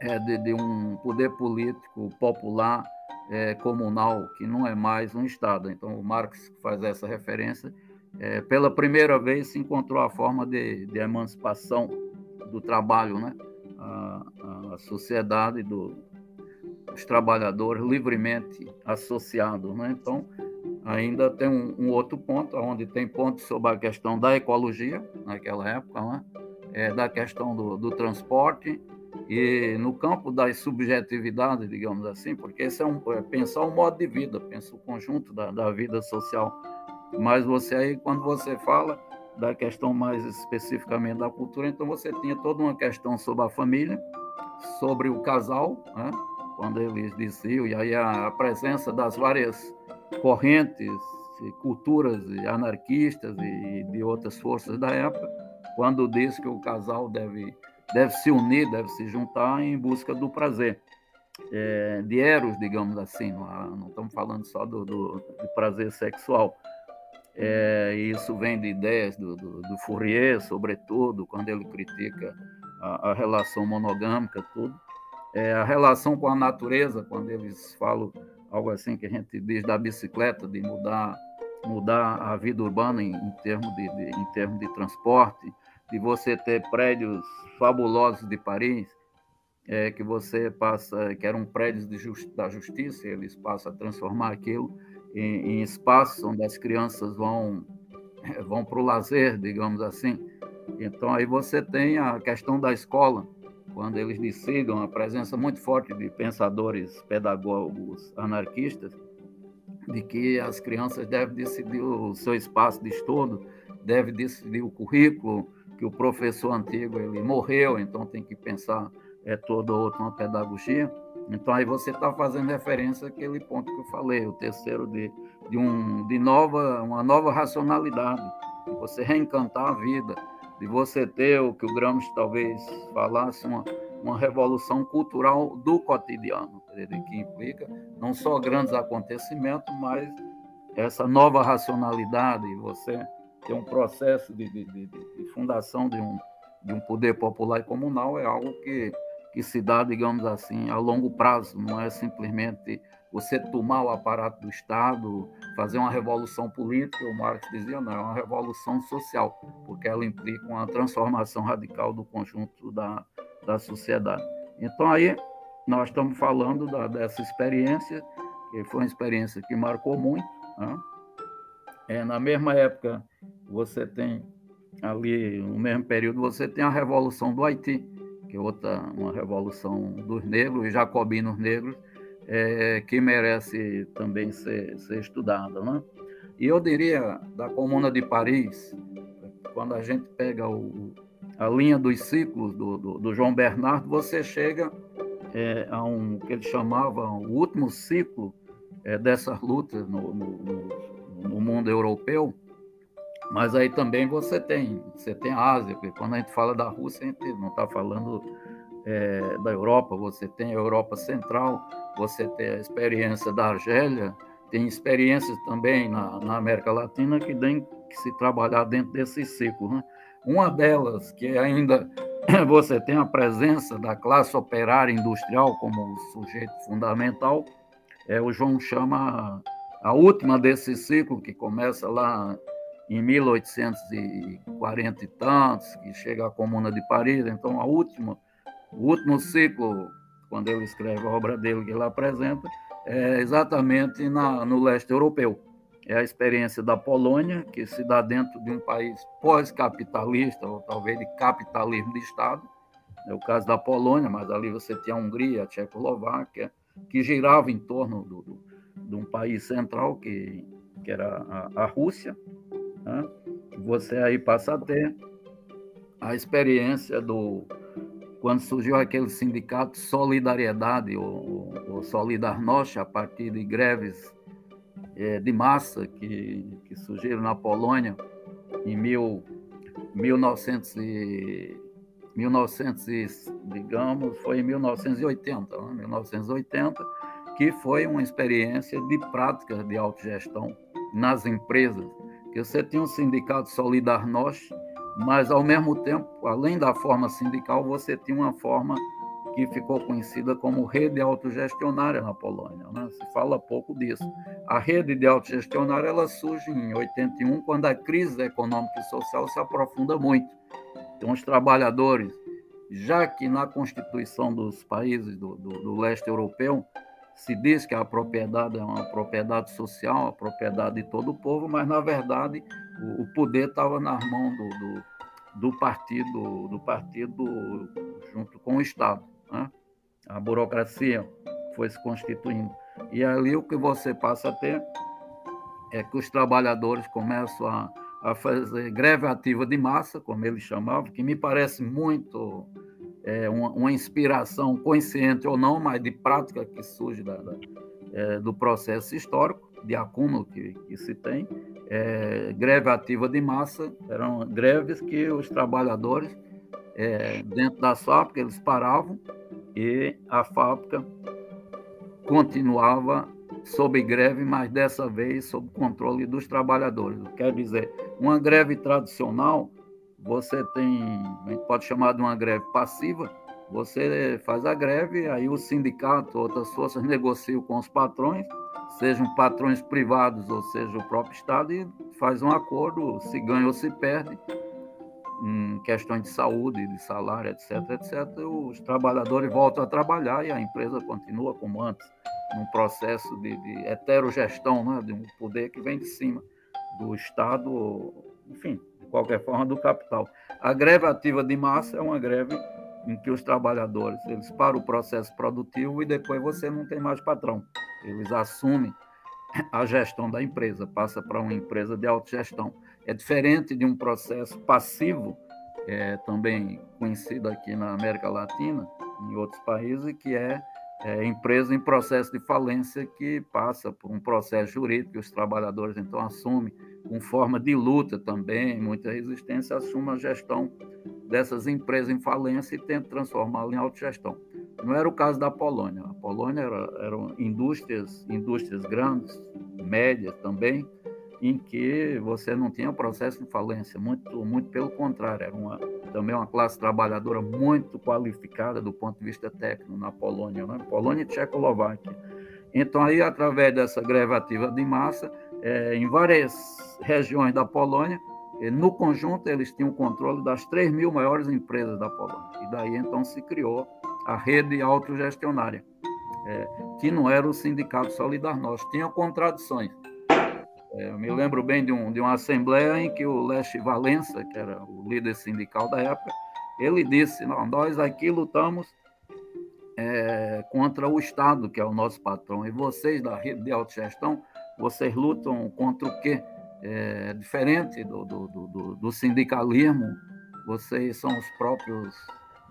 B: é, de, de um poder político popular é, comunal, que não é mais um Estado. Então, o Marx faz essa referência. É, pela primeira vez se encontrou a forma de, de emancipação do trabalho, né? a, a sociedade do, dos trabalhadores livremente associados. Né? Então, ainda tem um, um, outro ponto, onde tem pontos sobre a questão da ecologia, naquela época, né? é, da questão do, do transporte, e no campo das subjetividades, digamos assim, porque esse é, um, é pensar um modo de vida, pensa o conjunto da, da vida social. Mas você aí, quando você fala da questão mais especificamente da cultura, então você tinha toda uma questão sobre a família, sobre o casal, né? quando eles diziam, e aí a presença das várias correntes, culturas anarquistas e de outras forças da época, quando diz que o casal deve deve se unir, deve se juntar em busca do prazer. É, de eros, digamos assim, não, estamos falando só do, do, do prazer sexual. É, isso vem de ideias do, do, do, Fourier, sobretudo, quando ele critica a, a relação monogâmica, tudo. É, a relação com a natureza, quando eles falam algo assim que a gente diz da bicicleta, de mudar, mudar a vida urbana em, em termos de, de, em de transporte, de você ter prédios fabulosos de Paris, é, que você passa, que eram prédios da justiça, eles passam a transformar aquilo em, em espaços onde as crianças vão vão para o lazer, digamos assim. Então aí você tem a questão da escola, quando eles decidam a presença muito forte de pensadores pedagogos anarquistas, de que as crianças devem decidir o seu espaço de estudo, devem decidir o currículo, que o professor antigo ele morreu, então tem que pensar é toda outra uma pedagogia. Então aí você está fazendo referência àquele ponto que eu falei, o terceiro de, de, um, de nova, uma nova racionalidade, de você reencantar a vida, de você ter o que o Gramsci talvez falasse, uma, uma revolução cultural do cotidiano, que implica não só grandes acontecimentos, mas essa nova racionalidade, você ter um processo de, de, de, de, fundação de um, de um poder popular e comunal é algo que, que se dá, digamos assim, a longo prazo, não é simplesmente você tomar o aparato do Estado, fazer uma revolução política, o Marx dizia, não, é uma revolução social, porque ela implica uma transformação radical do conjunto da, da sociedade. Então, aí, nós estamos falando da, dessa experiência, que foi uma experiência que marcou muito, né? É, na mesma época, você tem ali, no mesmo período, você tem a Revolução do Haiti, que é outra, uma revolução dos negros, os jacobinos negros, é, que merece também ser, ser estudada. Né? E eu diria, da Comuna de Paris, quando a gente pega o, a linha dos ciclos do, do, do João Bernardo, você chega é, a um que ele chamava o último ciclo é, dessas lutas no, no, no mundo europeu, mas aí também você tem, você tem a Ásia, porque quando a gente fala da Rússia, a gente não está falando é, da Europa, você tem a Europa Central, você tem a experiência da Argélia, tem experiências também na, na América Latina que tem que se trabalhar dentro desse ciclo. Né? Uma delas, que ainda você tem a presença da classe operária industrial como sujeito fundamental. É, o João chama a última desse ciclo, que começa lá em 1840 e tantos, que chega à Comuna de Paris. Então, a última, o último ciclo, quando ele escreve a obra dele, que ele apresenta, é exatamente na, no leste europeu. É a experiência da Polônia, que se dá dentro de um país pós-capitalista, ou talvez de capitalismo de Estado. É o caso da Polônia, mas ali você tinha a Hungria, a Tchecoslováquia, que girava em torno do, do, de um país central, que, que era a, a Rússia. Né? Você aí passa a ter a experiência do, quando surgiu aquele sindicato Solidariedade, ou, ou Solidarność, a partir de greves é, de massa que, que surgiram na Polônia em mil, 1900 e, 1900 e, digamos, foi em 1980, né? 1980, que foi uma experiência de prática de autogestão nas empresas, que você tinha um sindicato Solidarność, mas ao mesmo tempo, além da forma sindical, você tinha uma forma que ficou conhecida como rede autogestionária na Polônia. Né? Se fala pouco disso. A rede de autogestionária ela surge em 81, quando a crise econômica e social se aprofunda muito. Então, os trabalhadores, já que na Constituição dos países do, do, do leste europeu se diz que a propriedade é uma propriedade social, a propriedade de todo o povo, mas na verdade o, o poder estava nas mãos do, do, do, partido, do partido junto com o Estado. Né? A burocracia foi se constituindo. E ali o que você passa a ter é que os trabalhadores começam a, a fazer greve ativa de massa, como eles chamavam, que me parece muito é, uma, uma, inspiração consciente ou não, mas de prática que surge da, da, é, do processo histórico, de acúmulo que, que se tem. É, greve ativa de massa eram greves que os trabalhadores, é, dentro da fábrica, eles paravam e a fábrica continuava sob greve, mas dessa vez sob controle dos trabalhadores. Quer dizer, uma greve tradicional você tem, a gente pode chamar de uma greve passiva, você faz a greve, aí o sindicato, outras forças negociam com os patrões, sejam patrões privados ou seja o próprio Estado, e faz um acordo, se ganha ou se perde, em questões de saúde, de salário, etc., etc., os trabalhadores voltam a trabalhar e a empresa continua como antes, num processo de, de heterogestão, né, de um poder que vem de cima do Estado, enfim, qualquer forma, do capital. A greve ativa de massa é uma greve em que os trabalhadores eles param o processo produtivo e depois você não tem mais patrão. Eles assumem a gestão da empresa, passa para uma empresa de autogestão. É diferente de um processo passivo, é, também conhecido aqui na América Latina, em outros países, que é, é empresa em processo de falência que passa por um processo jurídico, os trabalhadores então assumem com forma de luta também, muita resistência, assuma a gestão dessas empresas em falência e tenta transformá-las em autogestão. Não era o caso da Polônia. A Polônia era, eram indústrias, indústrias grandes, médias também, em que você não tinha processo de falência, muito, muito pelo contrário, era uma, também uma classe trabalhadora muito qualificada do ponto de vista técnico na Polônia, né? Polônia e Tchecoslováquia. Então, aí, através dessa greve ativa de massa, é, em várias regiões da Polônia. No conjunto, eles tinham controle das 3 mil maiores empresas da Polônia. E daí, então, se criou a rede autogestionária, é, que não era o Sindicato Solidarność. Tinha contradições. É, eu me lembro bem de, um, de uma assembleia em que o Leste Valença, que era o líder sindical da época, ele disse: não, nós aqui lutamos é, contra o Estado, que é o nosso patrão, e vocês da rede de autogestão, vocês lutam contra o quê? é, diferente do, do, do, do, sindicalismo, vocês são os próprios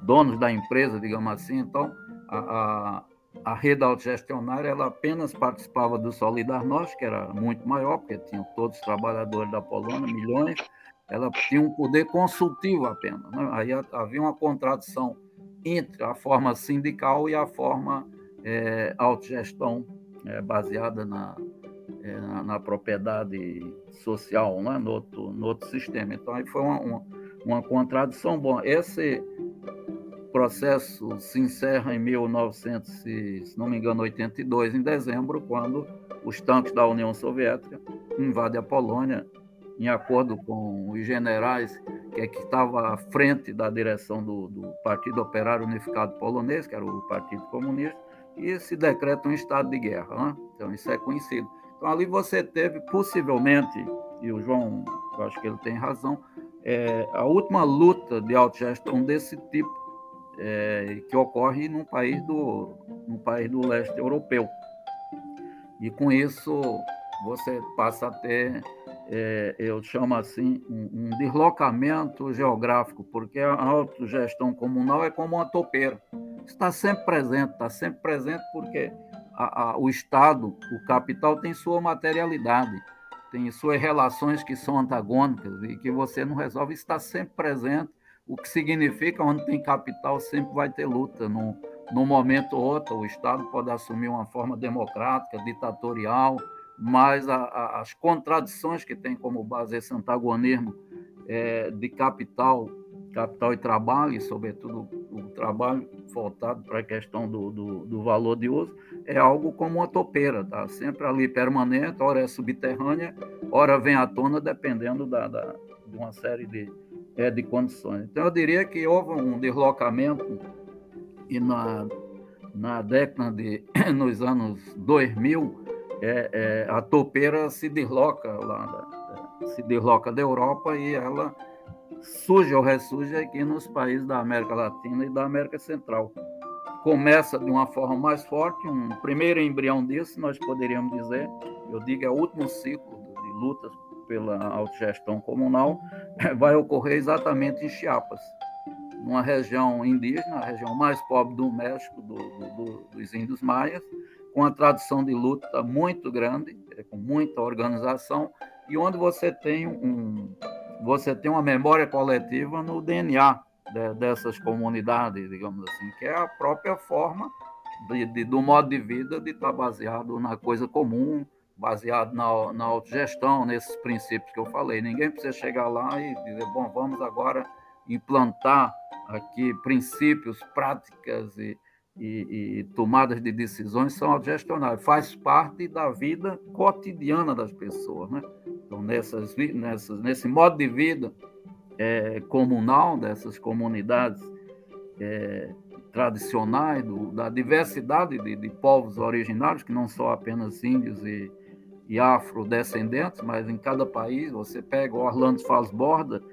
B: donos da empresa, digamos assim, então a, a, a rede autogestionária ela apenas participava do Solidarność, que era muito maior, porque tinham todos os trabalhadores da Polônia, milhões, ela tinha um poder consultivo apenas. Né? Aí havia uma contradição entre a forma sindical e a forma é, autogestão é, baseada na, é, na, na, propriedade social, né? no, outro, no outro sistema. Então, aí foi uma, uma, uma contradição. Bom, esse, processo se encerra em 1900, se não me engano, 82, em dezembro, quando os tanques da União Soviética invadem a Polônia, em acordo com os generais que, é que estava à frente da direção do, do Partido Operário Unificado Polonês, que era o Partido Comunista, e se decreta um estado de guerra. Né? Então, isso é conhecido. Então, ali você teve, possivelmente, e o João, eu acho que ele tem razão, é, a última luta de autogestão desse tipo é, que ocorre num país, do, num país do leste europeu. E com isso você passa a ter, é, eu chamo assim, um, um, deslocamento geográfico, porque a autogestão comunal é como uma topeira. Está sempre presente, está sempre presente porque a, a, o Estado, o capital, tem sua materialidade tem suas relações que são antagônicas e que você não resolve, está sempre presente, o que significa onde tem capital sempre vai ter luta. Num, num momento ou outro, o Estado pode assumir uma forma democrática, ditatorial, mas a, a, as contradições que tem como base esse antagonismo é, de capital, capital e trabalho, e sobretudo o trabalho voltado para a questão do, do, do valor de uso, é algo como uma topeira, tá? Sempre ali permanente, ora é subterrânea, ora vem à tona, dependendo da, da de uma série de, é, de condições. Então, eu diria que houve um deslocamento e na, na década de, nos anos 2000, é, é, a topeira se desloca lá, se desloca da Europa e ela surge ou ressurge aqui nos países da América Latina e da América Central começa de uma forma mais forte, um primeiro embrião disso, nós poderíamos dizer, eu digo, é o último ciclo de lutas pela autogestão comunal, vai ocorrer exatamente em Chiapas, numa região indígena, a região mais pobre do México, do, do, dos índios maias, com a tradição de luta muito grande, é, com muita organização, e onde você tem um, você tem uma memória coletiva no DNA de, dessas comunidades, digamos assim, que é a própria forma de, de, do modo de vida de estar baseado na coisa comum, baseado na, na autogestão, nesses princípios que eu falei. Ninguém precisa chegar lá e dizer, bom, vamos agora implantar aqui princípios, práticas e, e, e tomadas de decisões são autogestionáveis, faz parte da vida cotidiana das pessoas. Né? Então, nessas, nessas, nesse modo de vida, é, comunal dessas comunidades é, tradicionais, do, da diversidade de, de, povos originários, que não são apenas índios e, e afrodescendentes, mas em cada país, você pega o Orlando Falsborda,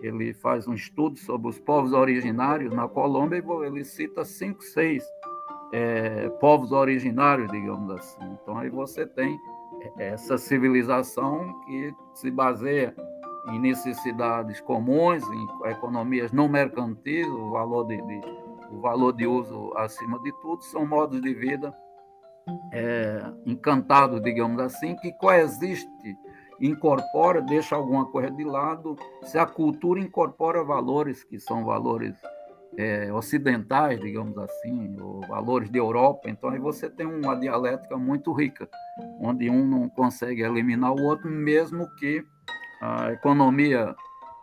B: ele faz um estudo sobre os povos originários na Colômbia e ele cita cinco, seis é, povos originários, digamos assim. Então aí você tem essa civilização que se baseia em necessidades comuns, em economias não mercantis, o valor de, de, o valor de uso acima de tudo, são modos de vida é, encantados, digamos assim, que coexiste, incorpora, deixa alguma coisa de lado, se a cultura incorpora valores que são valores é, ocidentais, digamos assim, ou valores de Europa, então aí você tem uma dialética muito rica, onde um não consegue eliminar o outro, mesmo que a economia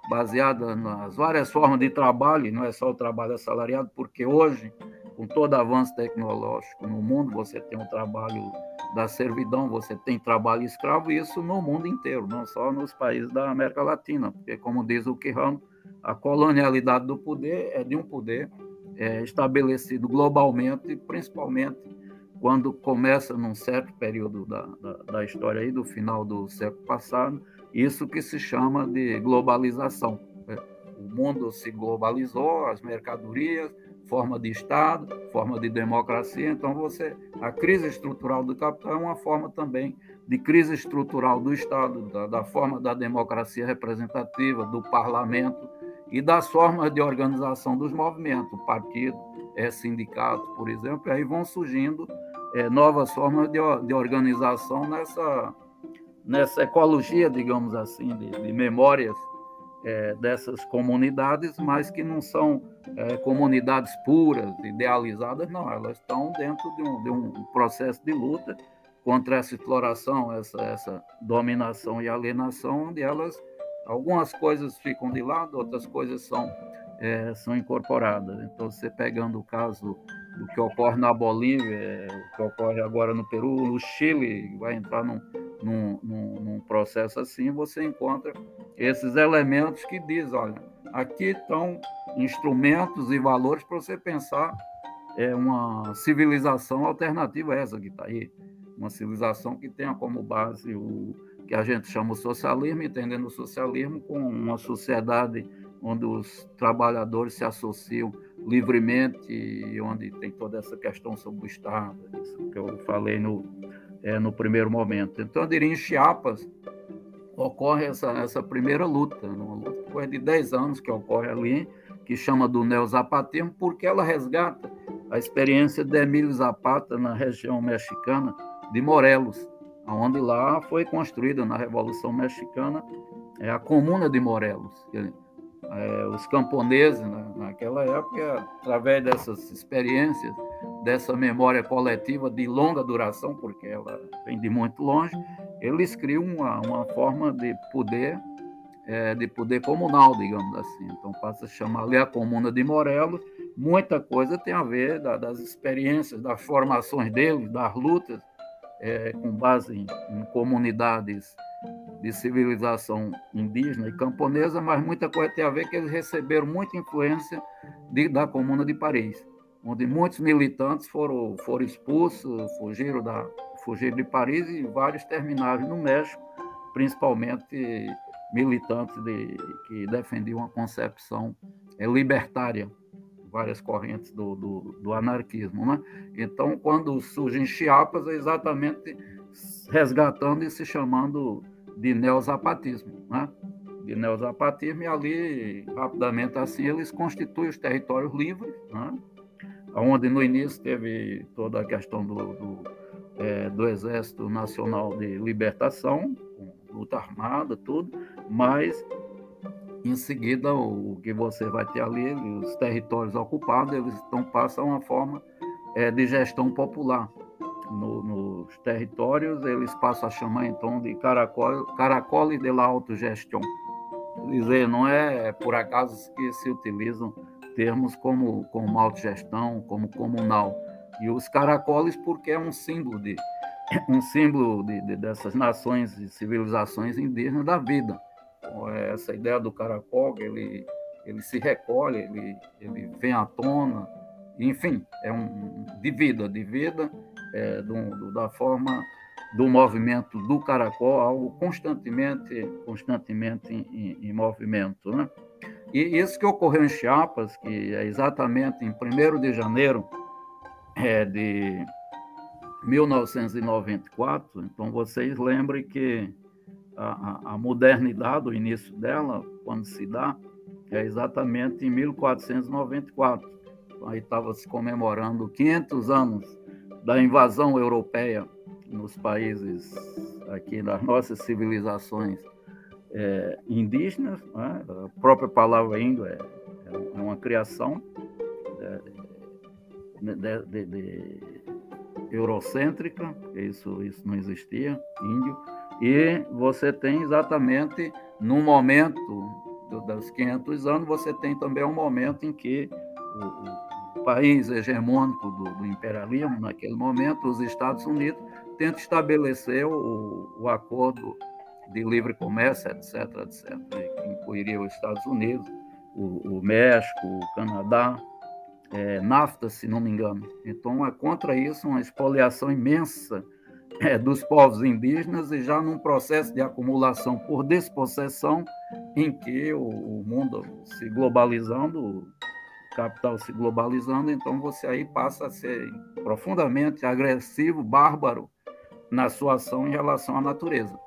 B: baseada nas várias formas de trabalho, não é só o trabalho assalariado, porque hoje, com todo avanço tecnológico no mundo, você tem o trabalho da servidão, você tem trabalho escravo, e isso no mundo inteiro, não só nos países da América Latina, porque, como diz o Quirrano, a colonialidade do poder é de um poder é, estabelecido globalmente, principalmente quando começa num certo período da, da, da história aí, do final do século passado, isso que se chama de globalização. Né? O mundo se globalizou, as mercadorias, forma de Estado, forma de democracia. Então, você, a crise estrutural do capital é uma forma também de crise estrutural do Estado, da, da forma da democracia representativa, do parlamento e das formas de organização dos movimentos, partido, é, sindicato, por exemplo, e aí vão surgindo é, novas formas de, de organização nessa nessa ecologia, digamos assim, de, de memórias é, dessas comunidades, mas que não são é, comunidades puras, idealizadas, não, elas estão dentro de um, de um, processo de luta contra essa exploração, essa, essa dominação e alienação, onde elas, algumas coisas ficam de lado, outras coisas são é, são incorporadas. Então, você pegando o caso do que ocorre na Bolívia, é, o que ocorre agora no Peru, no Chile, vai entrar num, num, num, num processo assim, você encontra esses elementos que diz, olha, aqui estão instrumentos e valores para você pensar é uma civilização alternativa essa que está aí, uma civilização que tenha como base o que a gente chama o socialismo, entendendo o socialismo como uma sociedade onde os trabalhadores se associam livremente e onde tem toda essa questão sobre o Estado, isso que eu falei no, é, no primeiro momento. Então, em Chiapas, ocorre essa, essa primeira luta, uma luta de 10 anos que ocorre ali, que chama do neozapatismo, porque ela resgata a experiência de Emílio Zapata na região mexicana de Morelos, onde lá foi construída na Revolução Mexicana é a Comuna de Morelos. É, os camponeses, né, naquela época, através dessas experiências, dessa memória coletiva de longa duração, porque ela vem de muito longe, eles criam uma, uma forma de poder, é, de poder comunal, digamos assim. Então passa a chamar ali a Comuna de Morelos. Muita coisa tem a ver da, das experiências, das formações deles, das lutas, é, com base em, em comunidades de civilização indígena e camponesa, mas muita coisa tem a ver que eles receberam muita influência de, da Comuna de Paris, onde muitos militantes foram, foram expulsos, fugiram, da, fugiram de Paris e vários terminaram no México, principalmente militantes de, que defendiam uma concepção é, libertária, várias correntes do, do, do anarquismo. Né? Então, quando surge em Chiapas, é exatamente resgatando e se chamando de neozapatismo, né? de neozapatismo, e ali, rapidamente assim, eles constituem os territórios livres, né? onde no início teve toda a questão do, do, é, do Exército Nacional de Libertação, luta armada, tudo, mas em seguida o que você vai ter ali, os territórios ocupados, eles então passam a forma é, de gestão popular, no, nos territórios, eles passam a chamar então de caracol, caracole de la autogestão. Dizer, não é por acaso que se utilizam termos como, como autogestão, como comunal. E os caracoles porque é um símbolo de um símbolo de, de, dessas nações e civilizações indígenas da vida. Então, é essa ideia do caracol, ele, ele se recolhe, ele, ele vem à tona, enfim, é um de vida, de vida é, do, da forma do movimento do caracol, algo constantemente, constantemente em, em, em movimento. Né? E isso que ocorreu em Chiapas, que é exatamente em 1 de janeiro é, de 1994, então vocês lembrem que a, a, modernidade, o início dela, quando se dá, é exatamente em 1494. Aí estava se comemorando 500 anos da invasão europeia nos países aqui das nossas civilizações é, indígenas, né? a própria palavra índio é, é uma criação é, de, de, de, eurocêntrica, isso, isso não existia, índio, e você tem exatamente no momento dos 500 anos, você tem também um momento em que o, país hegemônico do, do, imperialismo naquele momento, os Estados Unidos, tenta estabelecer o, o acordo de livre comércio, etc., etc., que incluiria os Estados Unidos, o, o México, o Canadá, é, NAFTA, se não me engano. Então, é contra isso uma expoliação imensa é, dos povos indígenas e já num processo de acumulação por despossessão em que o, o mundo se globalizando, capital se globalizando, então você aí passa a ser profundamente agressivo, bárbaro na sua ação em relação à natureza,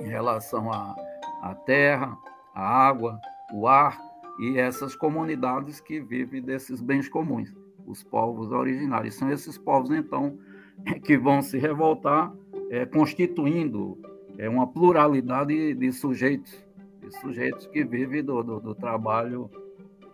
B: em relação à, à terra, à água, o ar e essas comunidades que vivem desses bens comuns, os povos originários. São esses povos, então, que vão se revoltar, é, constituindo é, uma pluralidade de sujeitos, de sujeitos que vivem do, do, do trabalho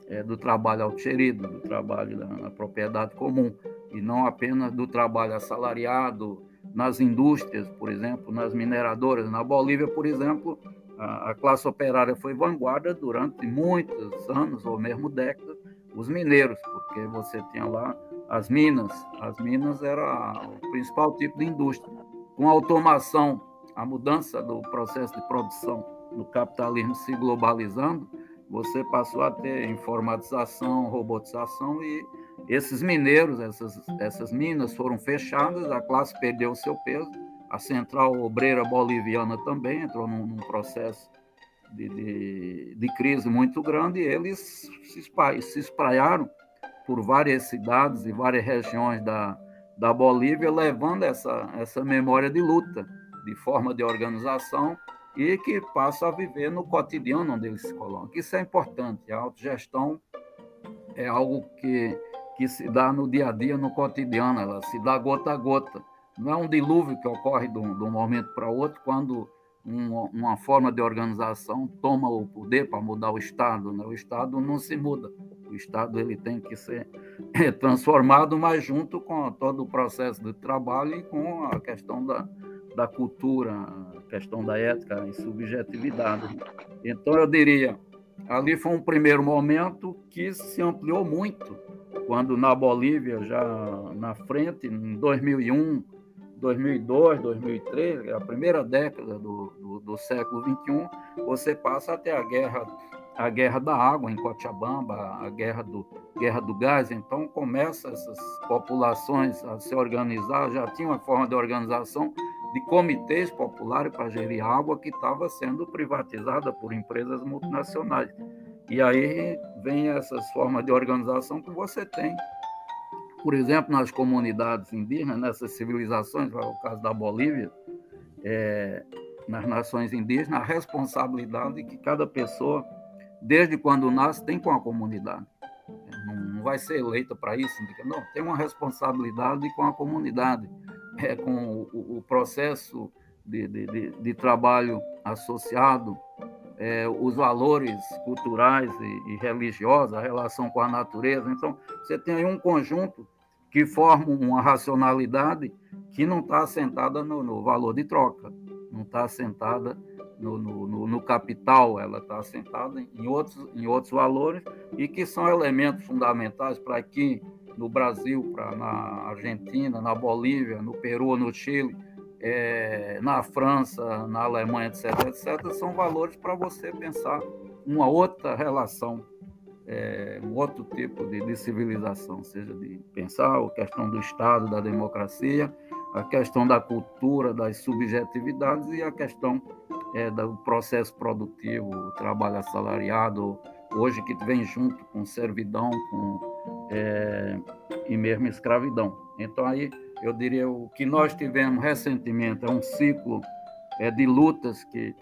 B: é, do trabalho alxerido, do trabalho na, na, propriedade comum, e não apenas do trabalho assalariado nas indústrias, por exemplo, nas mineradoras. Na Bolívia, por exemplo, a, a classe operária foi vanguarda durante muitos anos ou mesmo décadas, os mineiros, porque você tinha lá as minas. As minas era o principal tipo de indústria. Com a automação, a mudança do processo de produção no capitalismo se globalizando, você passou a ter informatização, robotização e esses mineiros, essas, essas minas foram fechadas, a classe perdeu seu peso, a central obreira boliviana também entrou num, num processo de, de, de, crise muito grande e eles se, espalharam, se espraiaram por várias cidades e várias regiões da, da Bolívia, levando essa, essa memória de luta, de forma de organização e que passam a viver no cotidiano onde eles se colocam. Isso é importante. A autogestão é algo que, que se dá no dia a dia, no cotidiano, ela se dá gota a gota. Não é um dilúvio que ocorre de um, de um momento para outro, quando uma, uma, forma de organização toma o poder para mudar o Estado. Né? O Estado não se muda. O Estado ele tem que ser transformado, mas junto com todo o processo de trabalho e com a questão da, da cultura, questão da ética e subjetividade. Então, eu diria, ali foi um primeiro momento que se ampliou muito, quando na Bolívia, já na frente, em 2001, 2002, 2003, a primeira década do, do, do século XXI, você passa até a guerra a guerra da água em Cochabamba, a guerra do, guerra do gás. Então, começa essas populações a se organizar, já tinha uma forma de organização de comitês populares para gerir água que estava sendo privatizada por empresas multinacionais. E aí vem essas formas de organização que você tem por exemplo, nas comunidades indígenas, nessas civilizações, é o caso da Bolívia, é, nas nações indígenas, a responsabilidade que cada pessoa, desde quando nasce, tem com a comunidade. Não, não vai ser eleita para isso, não, tem uma responsabilidade com a comunidade, é, com o, o processo de, de, de, trabalho associado, é, os valores culturais e, e religiosos, a relação com a natureza. Então, você tem aí um conjunto que forma uma racionalidade que não está assentada no, no, valor de troca, não está assentada no, no, no, capital, ela está assentada em outros, em outros valores e que são elementos fundamentais para aqui no Brasil, para na Argentina, na Bolívia, no Peru, no Chile, é, na França, na Alemanha, etc., etc., são valores para você pensar uma outra relação é, um outro tipo de, de, civilização, seja de pensar a questão do Estado, da democracia, a questão da cultura, das subjetividades e a questão é, do processo produtivo, o trabalho assalariado, hoje que vem junto com servidão com, é, e mesmo escravidão. Então, aí eu diria o que nós tivemos recentemente é um ciclo é, de lutas que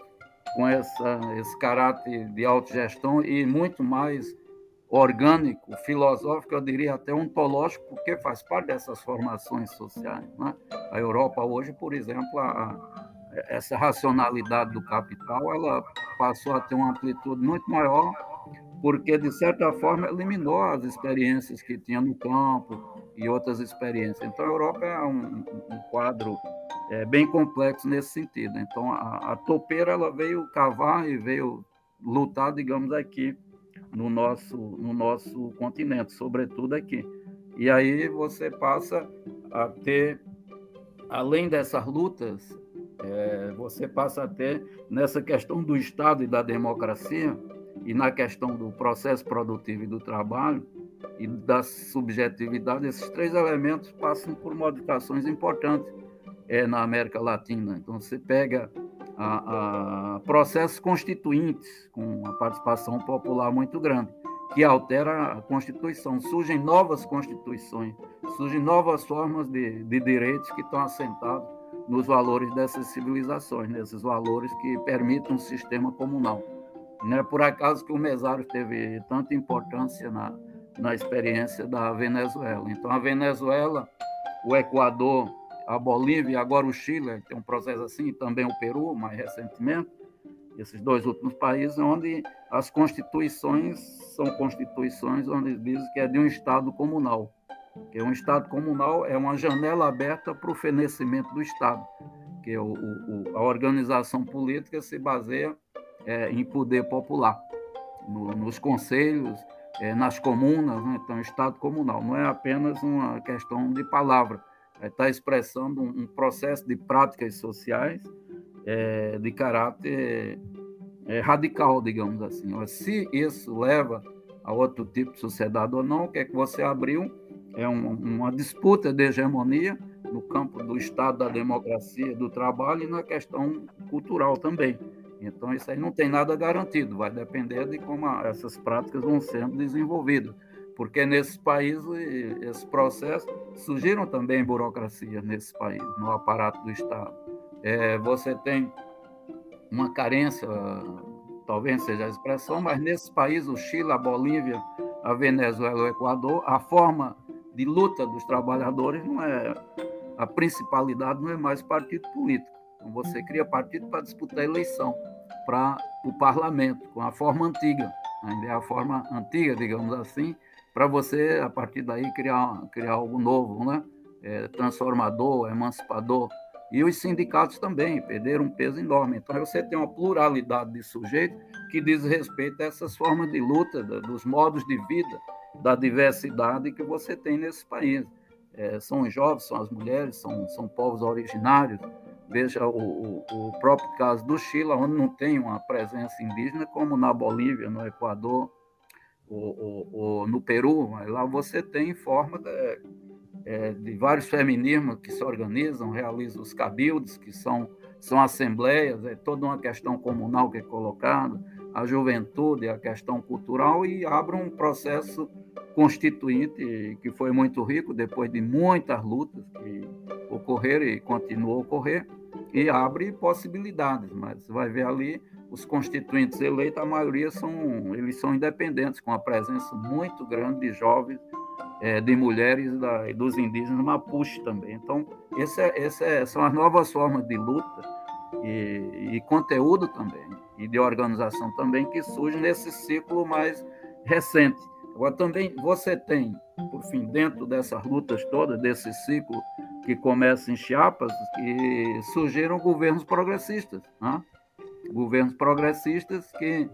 B: com essa, esse caráter de autogestão e muito mais orgânico, filosófico, eu diria até ontológico, porque faz parte dessas formações sociais. Né? A Europa hoje, por exemplo, a, essa racionalidade do capital, ela passou a ter uma amplitude muito maior, porque, de certa forma, eliminou as experiências que tinha no campo e outras experiências. Então, a Europa é um, um quadro é, bem complexo nesse sentido. Então, a, a topeira ela veio cavar e veio lutar, digamos, aqui no nosso, no nosso continente, sobretudo aqui. E aí você passa a ter, além dessas lutas, é, você passa a ter, nessa questão do Estado e da democracia, e na questão do processo produtivo e do trabalho, e da subjetividade, esses três elementos passam por modificações importantes é, na América Latina. Então, você pega a, a processos constituintes, com a participação popular muito grande, que altera a Constituição. Surgem novas constituições, surgem novas formas de, de direitos que estão assentados nos valores dessas civilizações, nesses valores que permitem um sistema comunal. Não é por acaso que o mesário teve tanta importância na, na experiência da Venezuela. Então, a Venezuela, o Equador, a Bolívia agora o Chile, tem um processo assim, também o Peru, mais recentemente, esses dois últimos países, onde as constituições são constituições onde dizem que é de um Estado comunal. Que um Estado comunal é uma janela aberta para o fenecimento do Estado, que o, o, a organização política se baseia é, em poder popular, no, nos conselhos, é, nas comunas, né? então, Estado comunal. Não é apenas uma questão de palavra, está expressando um, um, processo de práticas sociais é, de caráter é, radical, digamos assim. Se isso leva a outro tipo de sociedade ou não, o que é que você abriu é um, uma disputa de hegemonia no campo do Estado, da democracia, do trabalho e na questão cultural também. Então, isso aí não tem nada garantido, vai depender de como essas práticas vão sendo desenvolvidas. Porque nesses países, esse processo, surgiram também burocracias nesse país, no aparato do Estado. É, você tem uma carência, talvez seja a expressão, mas nesses países, o Chile, a Bolívia, a Venezuela, o Equador, a forma de luta dos trabalhadores não é a principalidade não é mais partido político. Então você cria partido para disputar a eleição para o parlamento com a forma antiga, ainda é a forma antiga, digamos assim, para você a partir daí criar criar algo novo, né? É, transformador, emancipador. E os sindicatos também perderam um peso enorme. Então você tem uma pluralidade de sujeitos que diz respeito a essas formas de luta, dos modos de vida da diversidade que você tem nesse país. É, são os jovens, são as mulheres, são, são povos originários. Veja o, o, o, próprio caso do Chile, onde não tem uma presença indígena, como na Bolívia, no Equador, ou, ou no Peru. Lá você tem forma de, é, de vários feminismos que se organizam, realizam os cabildos, que são, são assembleias, é toda uma questão comunal que é colocada, a juventude, a questão cultural, e abre um processo constituinte que foi muito rico depois de muitas lutas que ocorreram e continuam a ocorrer e abre possibilidades, mas vai ver ali os constituintes eleitos, a maioria são eles são independentes com a presença muito grande de jovens, é, de mulheres da, dos indígenas Mapuche também. Então, esse, é, esse é, são as novas formas de luta e, e conteúdo também e de organização também que surge nesse ciclo mais recente Agora, também você tem, por fim, dentro dessas lutas todas, desse ciclo que começa em Chiapas, que surgiram governos progressistas. Né? Governos progressistas que,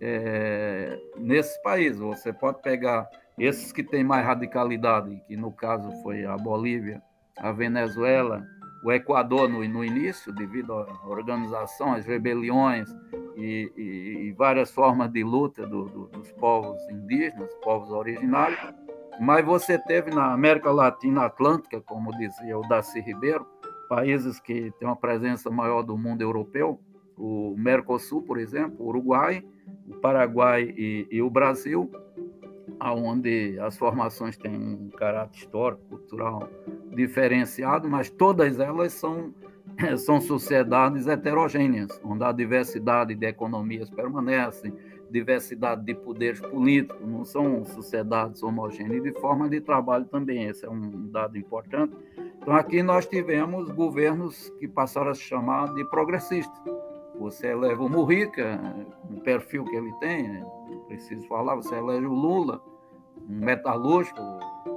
B: é, nesse país, você pode pegar esses que têm mais radicalidade, que no caso foi a Bolívia, a Venezuela, o Equador no, no início, devido à organização, às rebeliões e, e, e várias formas de luta do, do, dos povos indígenas, povos originários. Mas você teve na América Latina Atlântica, como dizia o Darcy Ribeiro, países que têm uma presença maior do mundo europeu, o Mercosul, por exemplo, o Uruguai, o Paraguai e, e o Brasil, onde as formações têm um caráter histórico, cultural diferenciado, mas todas elas são, são sociedades heterogêneas, onde a diversidade de economias permanece, diversidade de poderes políticos, não são sociedades homogêneas, e de forma de trabalho também, esse é um dado importante. Então, aqui nós tivemos governos que passaram a se chamar de progressistas. Você eleva o Murrica, o perfil que ele tem, preciso falar, você elege o Lula, um metalúrgico,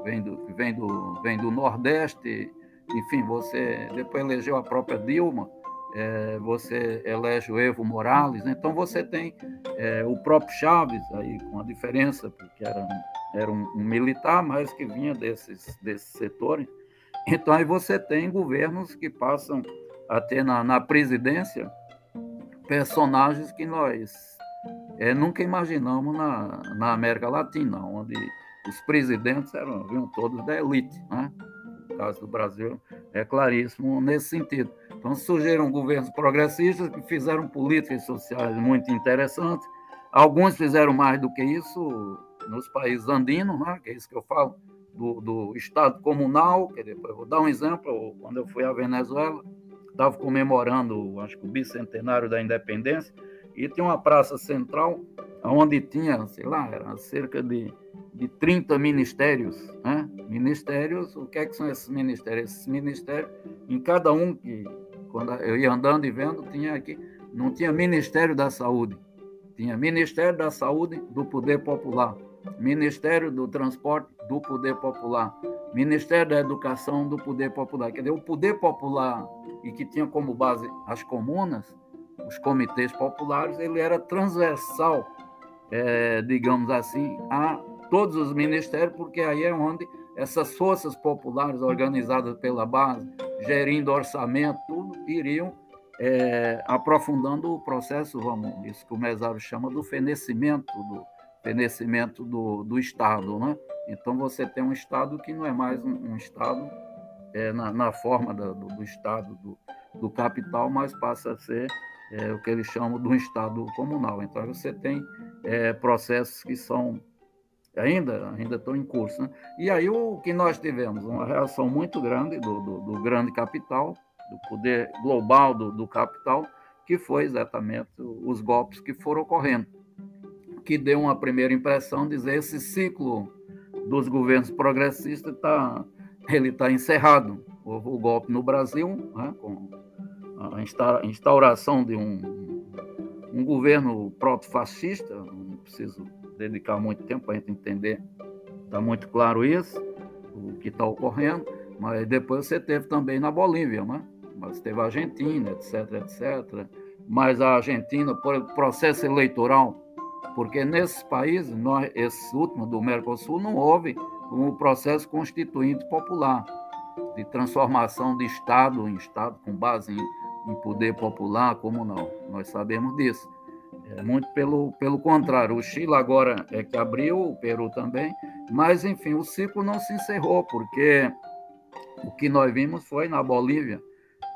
B: vem do, vem do, vem do Nordeste, enfim, você depois elegeu a própria Dilma, é, você elege o Evo Morales, então você tem é, o próprio Chaves, aí com a diferença, porque era, era um, um, militar, mas que vinha desses, desses setores. Então aí você tem governos que passam a ter na, na presidência personagens que nós é, nunca imaginamos na, na América Latina, onde os presidentes eram vinham todos da elite. Né? Caso do Brasil, é claríssimo nesse sentido. Então, surgiram governos progressistas que fizeram políticas sociais muito interessantes. Alguns fizeram mais do que isso nos países andinos, né? que é isso que eu falo, do, do Estado comunal. Que depois, vou dar um exemplo: quando eu fui à Venezuela, estava comemorando, acho que o bicentenário da independência e tinha uma praça central onde tinha, sei lá, era cerca de, de 30 ministérios. Né? Ministérios, o que, é que são esses ministérios? Esses ministérios, em cada um que, quando eu ia andando e vendo, tinha aqui, não tinha Ministério da Saúde, tinha Ministério da Saúde do Poder Popular, Ministério do Transporte do Poder Popular, Ministério da Educação do Poder Popular. Quer dizer, o Poder Popular, e que tinha como base as comunas, os comitês populares, ele era transversal, é, digamos assim, a todos os ministérios, porque aí é onde essas forças populares organizadas pela base, gerindo orçamento, tudo, iriam é, aprofundando o processo, vamos, isso que o Mesário chama do fenecimento do, fenecimento do, do Estado. Né? Então, você tem um Estado que não é mais um, um Estado é, na, na, forma do, do Estado do, do, capital, mas passa a ser é, o que eles chamam de um Estado comunal. Então, você tem é, processos que são ainda ainda estão em curso. Né? E aí o que nós tivemos? Uma reação muito grande do, do, do grande capital, do poder global do, do capital, que foi exatamente os golpes que foram ocorrendo que deu uma primeira impressão, dizer esse ciclo dos governos progressistas tá, ele está encerrado. Houve o golpe no Brasil, né, com a instauração de um, um governo proto-fascista, não preciso dedicar muito tempo para a gente entender, está muito claro isso, o que está ocorrendo, mas depois você teve também na Bolívia, né? mas teve a Argentina, etc, etc. Mas a Argentina, por processo eleitoral, porque nesses países, nós, esse último do Mercosul, não houve um processo constituinte popular de transformação de Estado em Estado com base em, em poder popular, como não. Nós sabemos disso. É, muito pelo, pelo contrário, o Chile agora é que abriu, o Peru também, mas enfim, o ciclo não se encerrou, porque o que nós vimos foi na Bolívia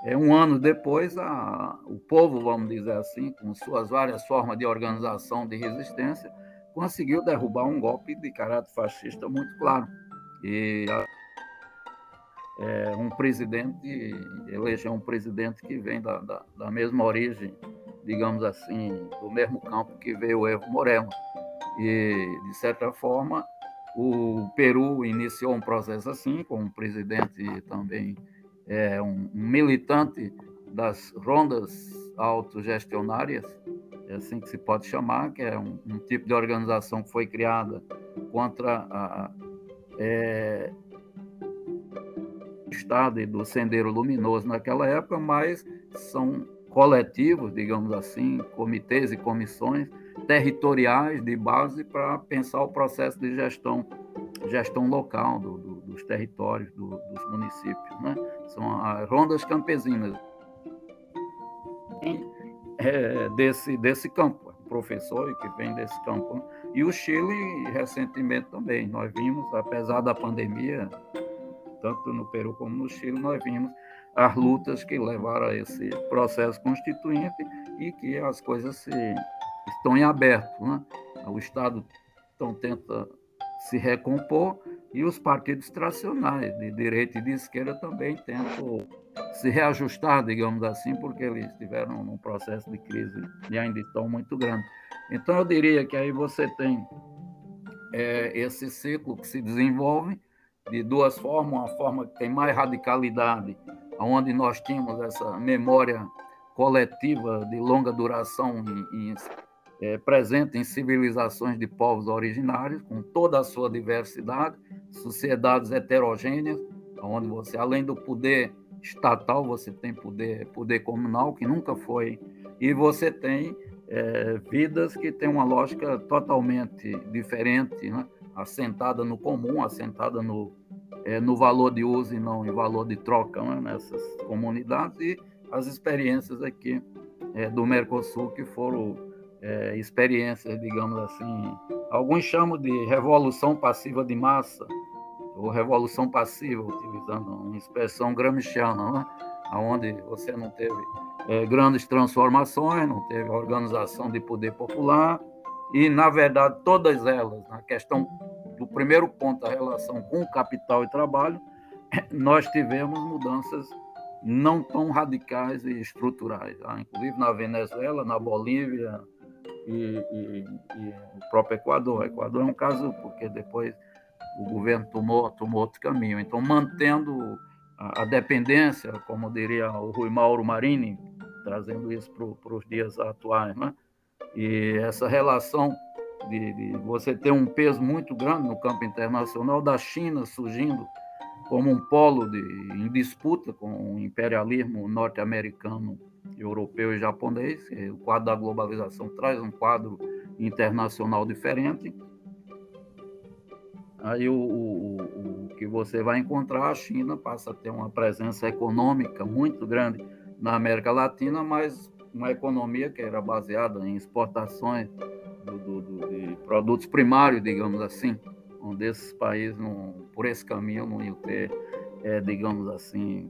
B: é, um ano depois, a, o povo, vamos dizer assim, com suas várias formas de organização de resistência, conseguiu derrubar um golpe de caráter fascista muito claro. E é, um presidente, elegeu um presidente que vem da, da, da, mesma origem, digamos assim, do mesmo campo que veio o Evo Moreno. E, de certa forma, o Peru iniciou um processo assim, com um presidente também é, um, militante das rondas autogestionárias, é assim que se pode chamar, que é um, um tipo de organização que foi criada contra a, é, Estado e do Sendeiro Luminoso naquela época, mas são coletivos, digamos assim, comitês e comissões territoriais de base para pensar o processo de gestão, gestão local do, do, dos territórios, do, dos municípios. Né? São as rondas campesinas é, desse, desse campo, professor que vem desse campo. Né? E o Chile, recentemente também, nós vimos, apesar da pandemia, tanto no Peru como no Chile, nós vimos as lutas que levaram a esse processo constituinte e que as coisas se, estão em aberto. Né? O Estado então, tenta se recompor e os partidos tradicionais, de direita e de esquerda, também tentam se reajustar, digamos assim, porque eles estiveram num processo de crise e ainda estão muito grande. Então, eu diria que aí você tem é, esse ciclo que se desenvolve de duas formas, uma forma que tem mais radicalidade, onde nós tínhamos essa memória coletiva de longa duração e, e é, presente em civilizações de povos originários, com toda a sua diversidade, sociedades heterogêneas, onde você, além do poder estatal, você tem poder, poder comunal, que nunca foi, e você tem é, vidas que têm uma lógica totalmente diferente, né? Assentada no comum, assentada no, é, no valor de uso e não em valor de troca né? nessas comunidades, e as experiências aqui é, do Mercosul que foram é, experiências, digamos assim. Alguns chamam de revolução passiva de massa, ou revolução passiva, utilizando uma expressão gramsciana, né? onde você não teve é, grandes transformações, não teve organização de poder popular, e, na verdade, todas elas, na questão do primeiro ponto, a relação com capital e trabalho, nós tivemos mudanças não tão radicais e estruturais. Tá? Inclusive na Venezuela, na Bolívia, e, e, e, o próprio Equador. O Equador é um caso porque depois o governo tomou, tomou outro caminho. Então, mantendo a, a dependência, como diria o Rui Mauro Marini, trazendo isso para os dias atuais, né? E essa relação de, de, você ter um peso muito grande no campo internacional da China surgindo como um polo de, em disputa com o imperialismo norte-americano europeu e japonês. O quadro da globalização traz um quadro internacional diferente. Aí o, o, o, que você vai encontrar, a China passa a ter uma presença econômica muito grande na América Latina, mas uma economia que era baseada em exportações do, do, do, de produtos primários, digamos assim, onde esses países, não, por esse caminho, não iam ter, é, digamos assim,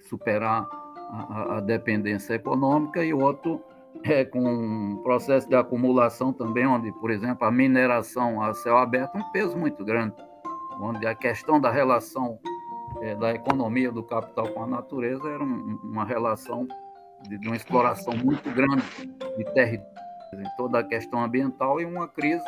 B: superar a, a, dependência econômica, e outro é, com um processo de acumulação também, onde, por exemplo, a mineração a céu aberto é um peso muito grande, onde a questão da relação é, da economia do capital com a natureza era um, uma relação de, uma exploração muito grande de territórios, em toda a questão ambiental e uma crise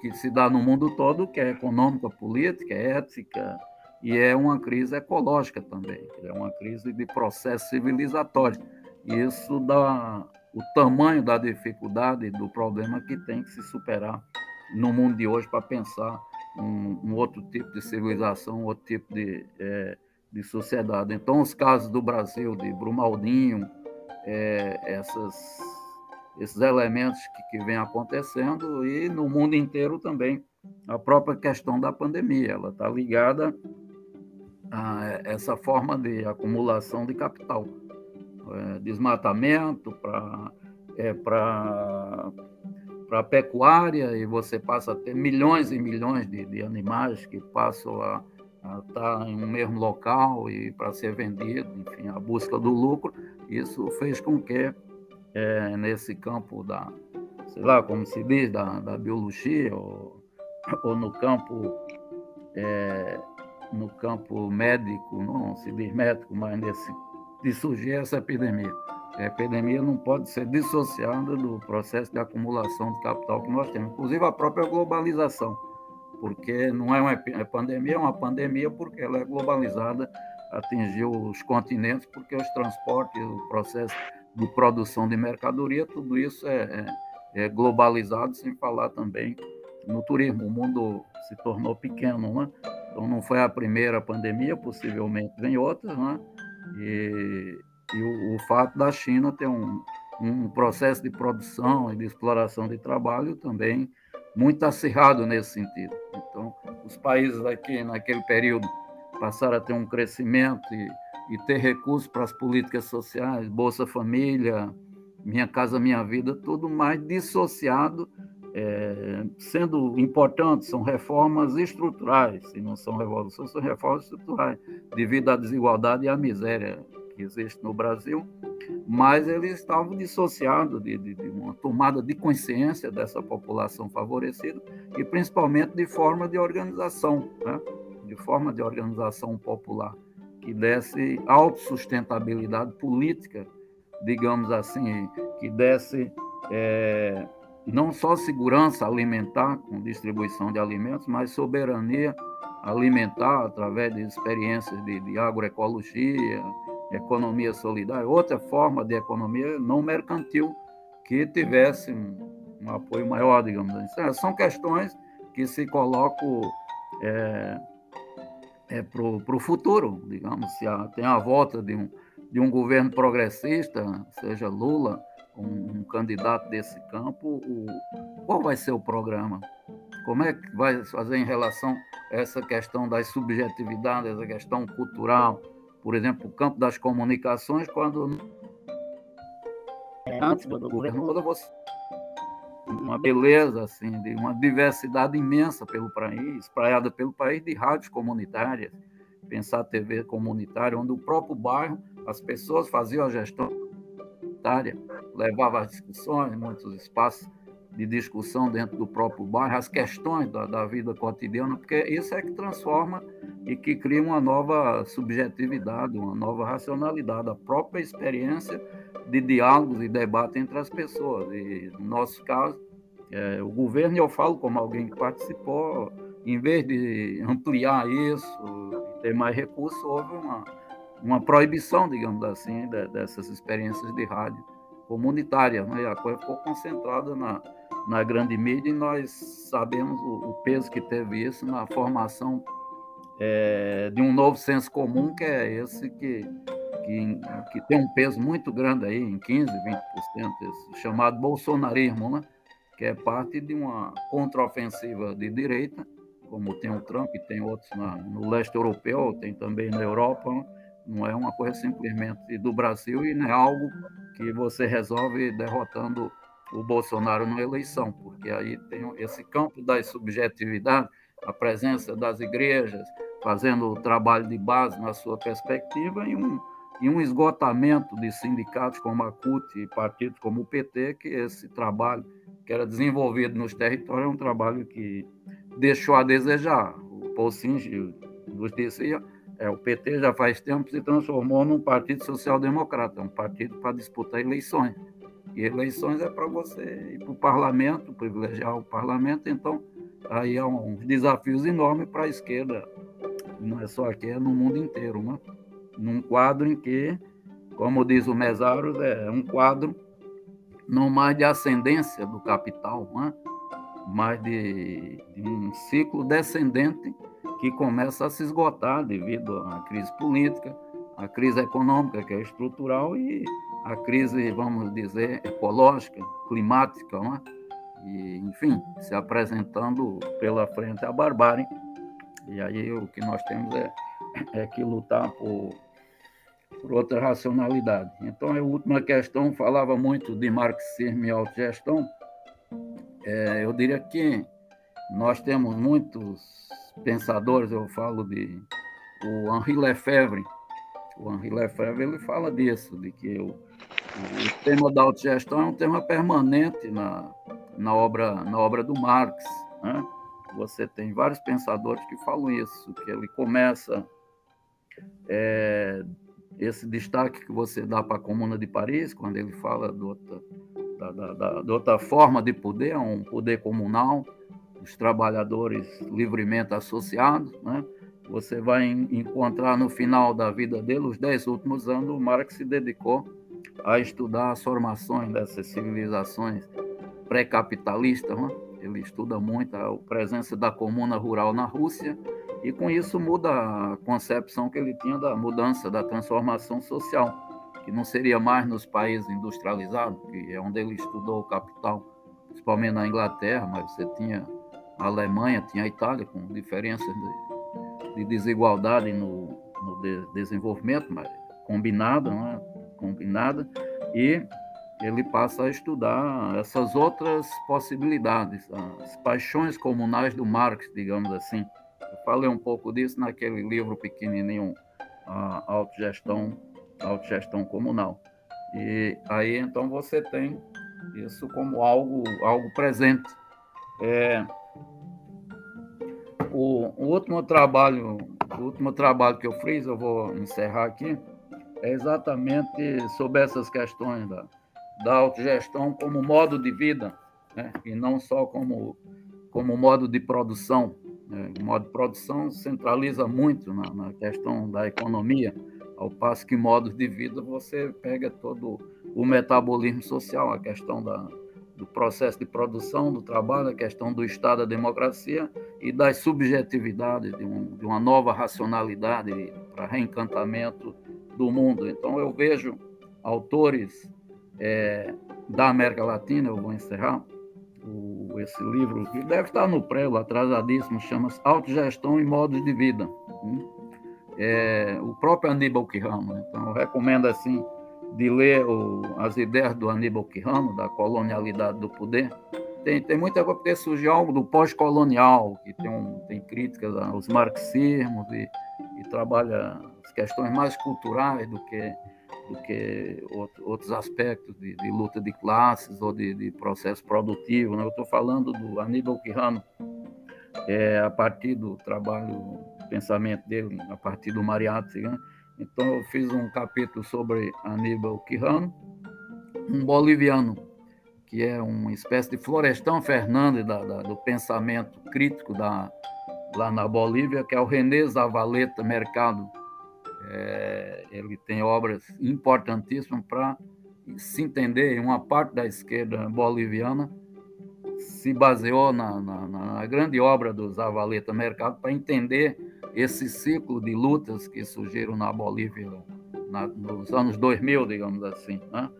B: que se dá no mundo todo, que é econômica, política, ética, e é uma crise ecológica também, é uma crise de processo civilizatório. E isso dá o tamanho da dificuldade do problema que tem que se superar no mundo de hoje para pensar um, um, outro tipo de civilização, outro tipo de, é, de sociedade. Então, os casos do Brasil, de Brumaldinho, é, essas, esses elementos que, que vêm acontecendo e no mundo inteiro também a própria questão da pandemia, ela está ligada a essa forma de acumulação de capital é, desmatamento, para é, para pecuária, e você passa a ter milhões e milhões de, de animais que passam a, a estar em um mesmo local e para ser vendido, enfim, a busca do lucro. Isso fez com que, é, nesse campo da, sei lá, como se diz, da, da biologia, ou, ou no campo é, no campo médico, não se diz médico, mas nesse de surgir essa epidemia. A epidemia não pode ser dissociada do processo de acumulação de capital que nós temos, inclusive a própria globalização, porque não é uma pandemia, é uma pandemia porque ela é globalizada, atingiu os continentes, porque os transportes, o processo de produção de mercadoria, tudo isso é, é, é globalizado, sem falar também no turismo. O mundo se tornou pequeno, né? então não foi a primeira pandemia, possivelmente vem outras, né? E, e o, o, fato da China ter um, um processo de produção e de exploração de trabalho também muito acirrado nesse sentido. Então, os países aqui naquele período passaram a ter um crescimento e, e ter recursos para as políticas sociais, Bolsa Família, Minha Casa Minha Vida, tudo mais dissociado, é, sendo importante, são reformas estruturais, se não são revoluções, são reformas estruturais, devido à desigualdade e à miséria que existe no Brasil, mas eles estavam dissociados de, de, de, uma tomada de consciência dessa população favorecida e principalmente de forma de organização, né? De forma de organização popular que desse autossustentabilidade política, digamos assim, que desse é, não só segurança alimentar com distribuição de alimentos, mas soberania alimentar através de experiências de, de agroecologia, economia solidária, outra forma de economia não mercantil que tivesse um, um apoio maior, digamos assim. São questões que se colocam é, é, para o futuro, digamos, se a, tem a volta de um, de um governo progressista, seja Lula, um, um candidato desse campo, o, qual vai ser o programa? Como é que vai fazer em relação a essa questão das subjetividades, essa questão cultural? Por exemplo, o campo das comunicações, quando antes do governo Lula, você uma beleza assim, de uma diversidade imensa pelo país, espalhada pelo país de rádios comunitárias, pensar TV comunitária, onde o próprio bairro as pessoas faziam a gestão comunitária, levava as discussões, muitos espaços de discussão dentro do próprio bairro, as questões da, da, vida cotidiana, porque isso é que transforma e que cria uma nova subjetividade, uma nova racionalidade, a própria experiência de diálogos e debate entre as pessoas. E, no nosso caso, é, o governo, eu falo como alguém que participou, em vez de ampliar isso, ter mais recursos, houve uma, uma proibição, digamos assim, de, dessas experiências de rádio comunitária. Né? A coisa ficou concentrada na, na grande mídia e nós sabemos o, o peso que teve isso na formação é, de um novo senso comum, que é esse que, que, que tem um peso muito grande aí, em 15%, 20%, esse chamado bolsonarismo, né? que é parte de uma contraofensiva de direita, como tem o Trump e tem outros na, no leste europeu, tem também na Europa, né? não é uma coisa simplesmente do Brasil e não é algo que você resolve derrotando o Bolsonaro na eleição, porque aí tem esse campo das subjetividades, a presença das igrejas, fazendo o trabalho de base na sua perspectiva e um, e um esgotamento de sindicatos como a CUT e partidos como o PT, que esse trabalho que era desenvolvido nos territórios é um trabalho que deixou a desejar. O Paul Singe nos disse, é, o PT já faz tempo se transformou num partido social-democrata, um partido para disputar eleições. E eleições é para você ir para o parlamento, privilegiar o parlamento, então aí há uns desafios enormes para a esquerda não é só aqui, é no mundo inteiro, né? Num quadro em que, como diz o Mesaros, é um quadro não mais de ascendência do capital, né? mas de, de um ciclo descendente que começa a se esgotar devido à crise política, à crise econômica, que é estrutural, e a crise, vamos dizer, ecológica, climática, né? e, enfim, se apresentando pela frente a barbárie e aí o que nós temos é, é que lutar por, por outra racionalidade. Então, a última questão falava muito de marxismo e autogestão. É, eu diria que nós temos muitos pensadores, eu falo de o Henri Lefebvre. O Henri Lefebvre ele fala disso, de que o, o tema da autogestão é um tema permanente na, na, obra, na obra do Marx. Né? você tem vários pensadores que falam isso, que ele começa é, esse destaque que você dá para a Comuna de Paris, quando ele fala de outra, da, da, da, outra forma de poder, um poder comunal, os trabalhadores livremente associados, né? você vai encontrar no final da vida dele, os dez últimos anos, o Marx se dedicou a estudar as formações dessas civilizações pré-capitalistas, né? ele estuda muito a presença da comuna rural na Rússia e com isso muda a concepção que ele tinha da mudança, da transformação social, que não seria mais nos países industrializados, que é onde ele estudou o capital, principalmente na Inglaterra, mas você tinha a Alemanha, tinha a Itália, com diferenças de, de desigualdade no, no de, desenvolvimento, mas combinada, é? combinada, e ele passa a estudar essas outras possibilidades, as paixões comunais do Marx, digamos assim. Eu falei um pouco disso naquele livro pequenininho, a autogestão, autogestão comunal. E aí então você tem isso como algo, algo presente. É, o, o, último trabalho, o último trabalho que eu fiz, eu vou encerrar aqui, é exatamente sobre essas questões da da autogestão como modo de vida, né? e não só como, como modo de produção. Né? O modo de produção centraliza muito na, na questão da economia, ao passo que modos de vida você pega todo o metabolismo social, a questão da, do processo de produção, do trabalho, a questão do Estado da democracia e das subjetividades, de, um, de uma nova racionalidade para reencantamento do mundo. Então, eu vejo autores é, da América Latina, eu vou encerrar, o, esse livro, que deve estar no prelo, atrasadíssimo, chama-se Autogestão e Modos de Vida. Né? É, o próprio Aníbal Quirrano. Né? Então, eu recomendo, assim, de ler o, as ideias do Aníbal Quirrano, da colonialidade do poder. Tem, tem muita coisa, porque surgiu algo do pós-colonial, que tem, um, tem críticas aos marxismos e, e trabalha as questões mais culturais do que do que outros aspectos de, de luta de classes ou de, de processo produtivo. Né? Eu estou falando do Aníbal Quirrano, é, a partir do trabalho, pensamento dele, a partir do Mariátegui. Né? Então, eu fiz um capítulo sobre Aníbal Quirrano, um boliviano, que é uma espécie de Florestão Fernandes da, da, do pensamento crítico da, lá na Bolívia, que é o René Zavaleta Mercado, é, ele tem obras importantíssimas para se entender. Uma parte da esquerda boliviana se baseou na, na, na grande obra do Zavaleta Mercado para entender esse ciclo de lutas que surgiram na Bolívia na, nos anos 2000, digamos assim. Né?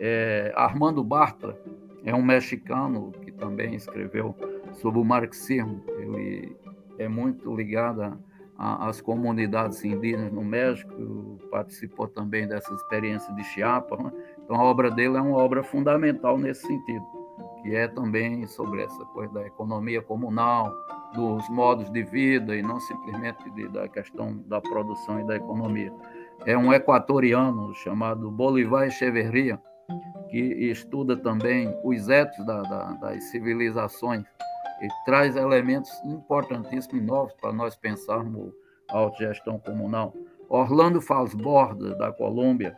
B: É, Armando Bartra é um mexicano que também escreveu sobre o marxismo. Ele é muito ligado às comunidades indígenas no México, participou também dessa experiência de Chiapas. Né? Então, a obra dele é uma obra fundamental nesse sentido, que é também sobre essa coisa da economia comunal, dos modos de vida e não simplesmente de, da questão da produção e da economia. É um equatoriano chamado Bolivar Echeverria, que estuda também os etos da, da, das civilizações e traz elementos importantíssimos e novos para nós pensarmos a autogestão comunal. Orlando Falsborda, da Colômbia,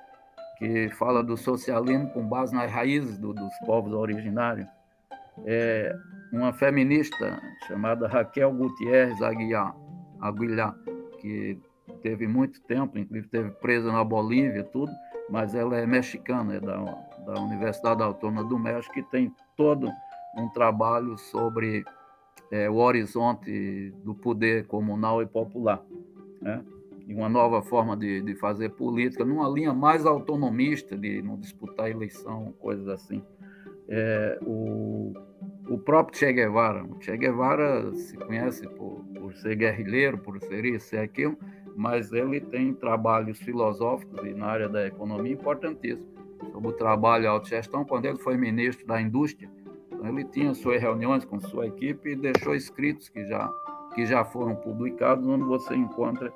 B: que fala do socialismo com base nas raízes do, dos povos originários. É uma feminista chamada Raquel Gutierrez Aguiar, Aguilar, que teve muito tempo, inclusive teve presa na Bolívia, tudo, mas ela é mexicana, é da, da Universidade Autônoma do México, e tem todo um trabalho sobre é, o horizonte do poder comunal e popular. Né? E uma nova forma de, de fazer política, numa linha mais autonomista, de não disputar eleição, coisas assim. É, o, o próprio Che Guevara. O che Guevara se conhece por, por ser guerrilheiro, por ser isso, ser aquilo, mas ele tem trabalhos filosóficos e na área da economia importantíssimos sobre o trabalho e autogestão. Quando ele foi ministro da Indústria, ele tinha suas reuniões com sua equipe e deixou escritos que já, que já foram publicados, onde você encontra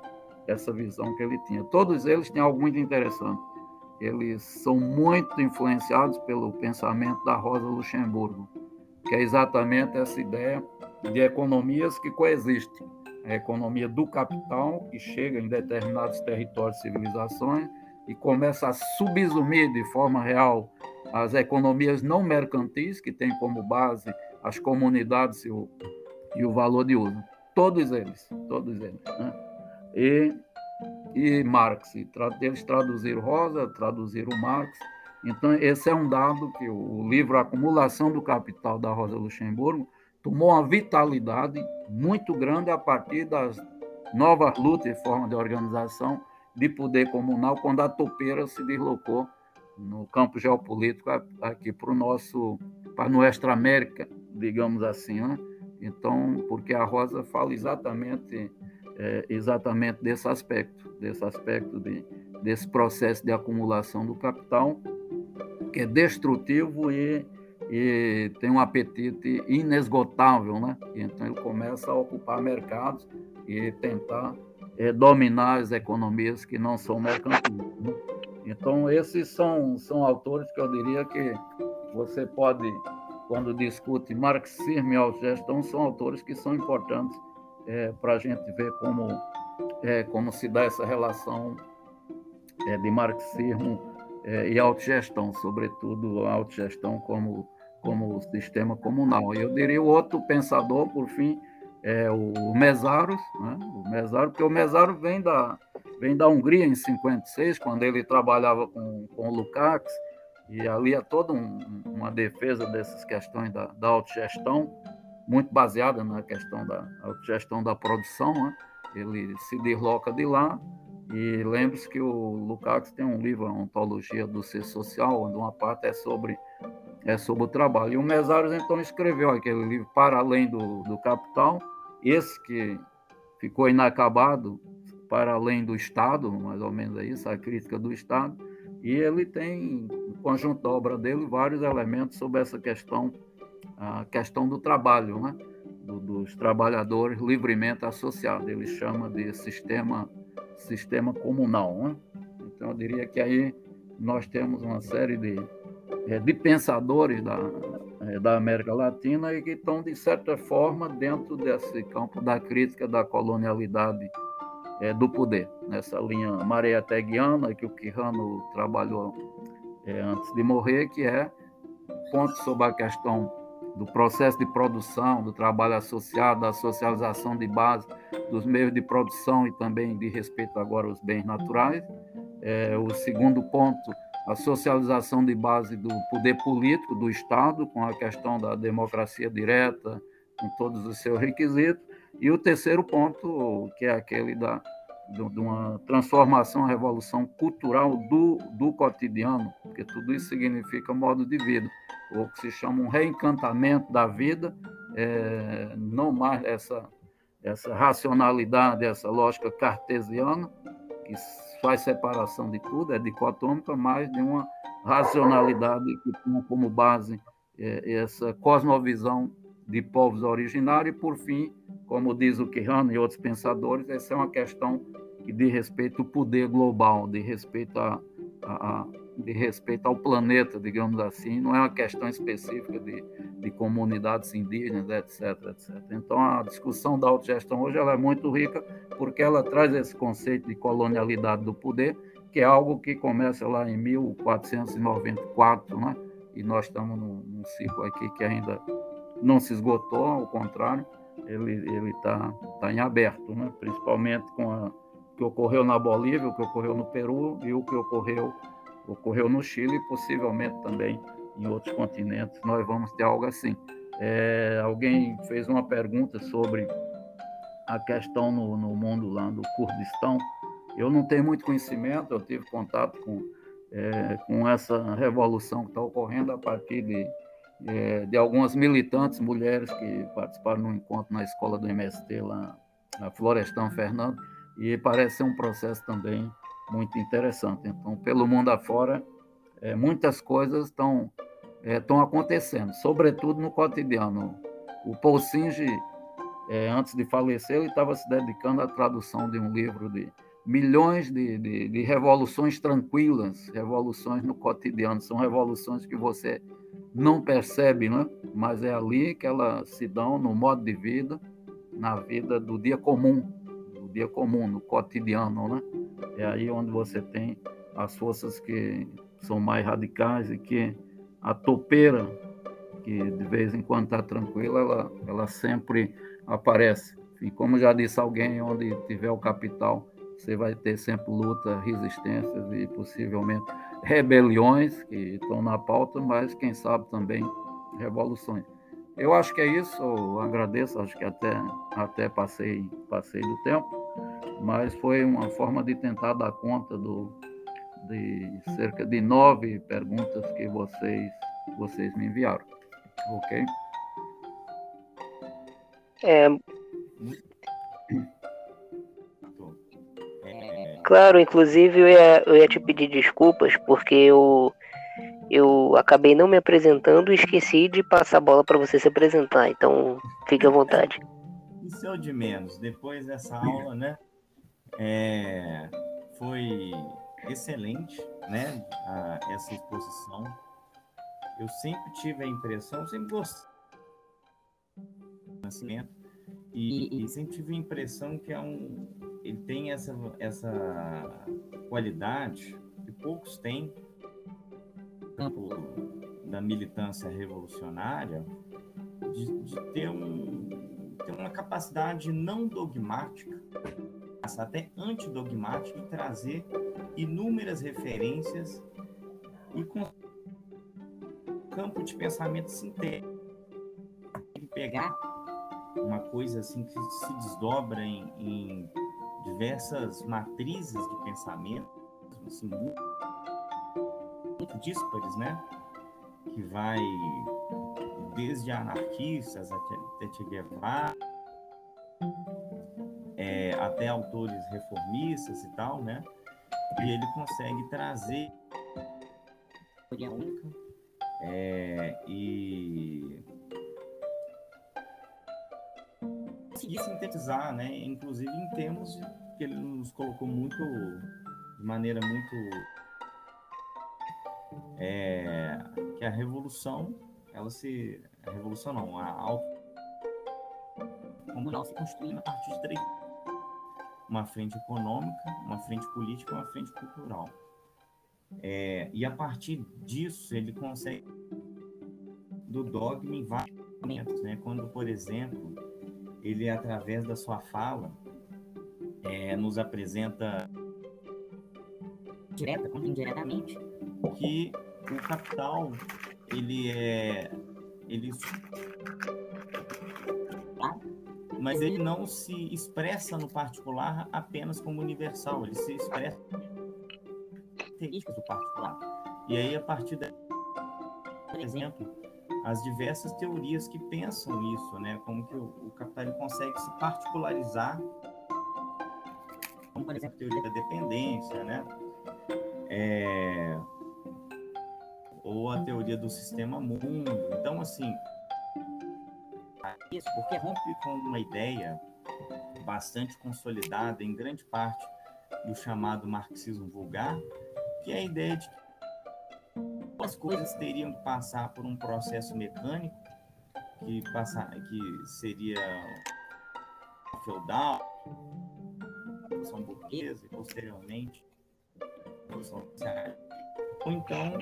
B: essa visão que ele tinha. Todos eles têm algo muito interessante. Eles são muito influenciados pelo pensamento da Rosa Luxemburgo, que é exatamente essa ideia de economias que coexistem a economia do capital, que chega em determinados territórios e civilizações e começa a subsumir de forma real as economias não mercantis, que têm como base as comunidades e o, e o valor de uso. Todos eles, todos eles. Né? E, e Marx, eles traduziram Rosa, traduziram Marx. Então, esse é um dado que o livro Acumulação do Capital, da Rosa Luxemburgo, tomou uma vitalidade muito grande a partir das novas lutas e formas de organização de poder comunal, quando a topeira se deslocou no campo geopolítico aqui para o nosso, para a Nuestra América, digamos assim, né? Então, porque a Rosa fala exatamente, é, exatamente desse aspecto, desse aspecto de, desse processo de acumulação do capital, que é destrutivo e e tem um apetite inesgotável, né? Então ele começa a ocupar mercados e tentar é, dominar as economias que não são mercantis. Né? Então esses são são autores que eu diria que você pode, quando discute marxismo e autogestão, são autores que são importantes é, para a gente ver como é, como se dá essa relação é, de marxismo é, e autogestão, sobretudo a autogestão como como sistema comunal. Eu diria o outro pensador, por fim, é o Mesaros, né? o Mesaros, porque o Mesaros vem da, vem da Hungria em 56, quando ele trabalhava com, com o Lukács, e ali é toda um, uma defesa dessas questões da, da autogestão, muito baseada na questão da autogestão da produção. Né? Ele se desloca de lá, e lembre-se que o Lukács tem um livro, a Ontologia do Ser Social, onde uma parte é sobre é sobre o trabalho. E o Mesaros então escreveu aquele livro Para Além do, do Capital, esse que ficou inacabado, Para Além do Estado, mais ou menos é isso, a crítica do Estado, e ele tem, no conjunto da obra dele, vários elementos sobre essa questão, a questão do trabalho, né? Do, dos trabalhadores livremente associados. Ele chama de sistema, sistema comunal. Né? Então, eu diria que aí nós temos uma série de é, de pensadores da, é, da América Latina e que estão, de certa forma, dentro desse campo da crítica da colonialidade é, do poder, nessa linha Maria Teguiana, que o Quijano trabalhou é, antes de morrer, que é ponto sobre a questão do processo de produção, do trabalho associado, da socialização de base dos meios de produção e também de respeito agora aos bens naturais. É, o segundo ponto a socialização de base do poder político do Estado, com a questão da democracia direta, com todos os seus requisitos, e o terceiro ponto, que é aquele da, de uma transformação, revolução cultural do, do cotidiano, porque tudo isso significa modo de vida, ou que se chama um reencantamento da vida, é, não mais essa, essa racionalidade, essa lógica cartesiana, que faz separação de tudo, é dicotômica, mas de uma racionalidade que tem como base é, essa cosmovisão de povos originários, e, por fim, como diz o Quijano e outros pensadores, essa é uma questão que diz respeito ao poder global, de respeito a, a, a de respeito ao planeta, digamos assim, não é uma questão específica de, de comunidades indígenas, etc, etc. Então, a discussão da autogestão hoje ela é muito rica porque ela traz esse conceito de colonialidade do poder, que é algo que começa lá em 1494, né? e nós estamos num, num ciclo aqui que ainda não se esgotou, ao contrário, ele está tá em aberto, né? principalmente com a, o que ocorreu na Bolívia, o que ocorreu no Peru e o que ocorreu, ocorreu no Chile e possivelmente também em outros continentes. Nós vamos ter algo assim. É, alguém fez uma pergunta sobre a questão no, no mundo lá do Kurdistão. Eu não tenho muito conhecimento, eu tive contato com, é, com essa revolução que está ocorrendo a partir de é, de algumas militantes mulheres que participaram no encontro na escola do MST lá na Florestão Fernando e parece ser um processo também muito interessante. Então, pelo mundo afora, é, muitas coisas estão estão é, acontecendo, sobretudo no cotidiano. O Paul Singe, é, antes de falecer, ele estava se dedicando à tradução de um livro de milhões de, de, de revoluções tranquilas, revoluções no cotidiano. São revoluções que você não percebe, né? mas é ali que elas se dão no modo de vida, na vida do dia comum, do dia comum, no cotidiano. Né? É aí onde você tem as forças que são mais radicais e que a topeira, que de vez em quando está tranquila, ela, ela sempre aparece. E como já disse alguém, onde tiver o capital, você vai ter sempre luta, resistências e possivelmente rebeliões que estão na pauta, mas quem sabe também revoluções. Eu acho que é isso, eu agradeço, acho que até, até passei, passei do tempo, mas foi uma forma de tentar dar conta do, de cerca de nove perguntas que vocês, vocês me enviaram. Ok?
A: É, Claro, inclusive eu ia, eu ia te pedir desculpas porque eu, eu acabei não me apresentando e esqueci de passar a bola para você se apresentar. Então, fique à vontade.
C: Isso é o de menos. Depois dessa aula, né? É, foi excelente, né? A, essa exposição. Eu sempre tive a impressão, sempre gostei do nascimento e, e sempre tive a impressão que é um, ele tem essa, essa qualidade que poucos têm campo da militância revolucionária de, de ter, um, ter uma capacidade não dogmática, até antidogmática, de trazer inúmeras referências e com campo de pensamento sintético. Pegar uma coisa assim que se desdobra em, em diversas matrizes de pensamento, assim, muito, muito díspares, né? Que vai desde anarquistas até Che Guevara, é, até autores reformistas e tal, né? E ele consegue trazer é, e conseguir sintetizar, né? Inclusive em termos que ele nos colocou muito de maneira muito é, que a revolução, ela se a revolução não, a auto comunal se construiu a partir de três uma frente econômica, uma frente política, uma frente cultural. É, e a partir disso ele consegue do dogma em vários momentos, né? Quando, por exemplo, ele, através da sua fala, é, nos apresenta direta como indiretamente que o capital ele é ele mas ele não se expressa no particular apenas como universal, ele se expressa características do particular. E aí, a partir da por exemplo, as diversas teorias que pensam isso, né? Como que o, o capitalismo consegue se particularizar, como por exemplo a teoria da dependência, né? É... Ou a teoria do sistema mundo. Então, assim, isso porque rompe com uma ideia bastante consolidada em grande parte do chamado marxismo vulgar, que é a ideia de que as coisas teriam que passar por um processo mecânico que passar que seria feudal, revolução burguesa e posteriormente revolução ou então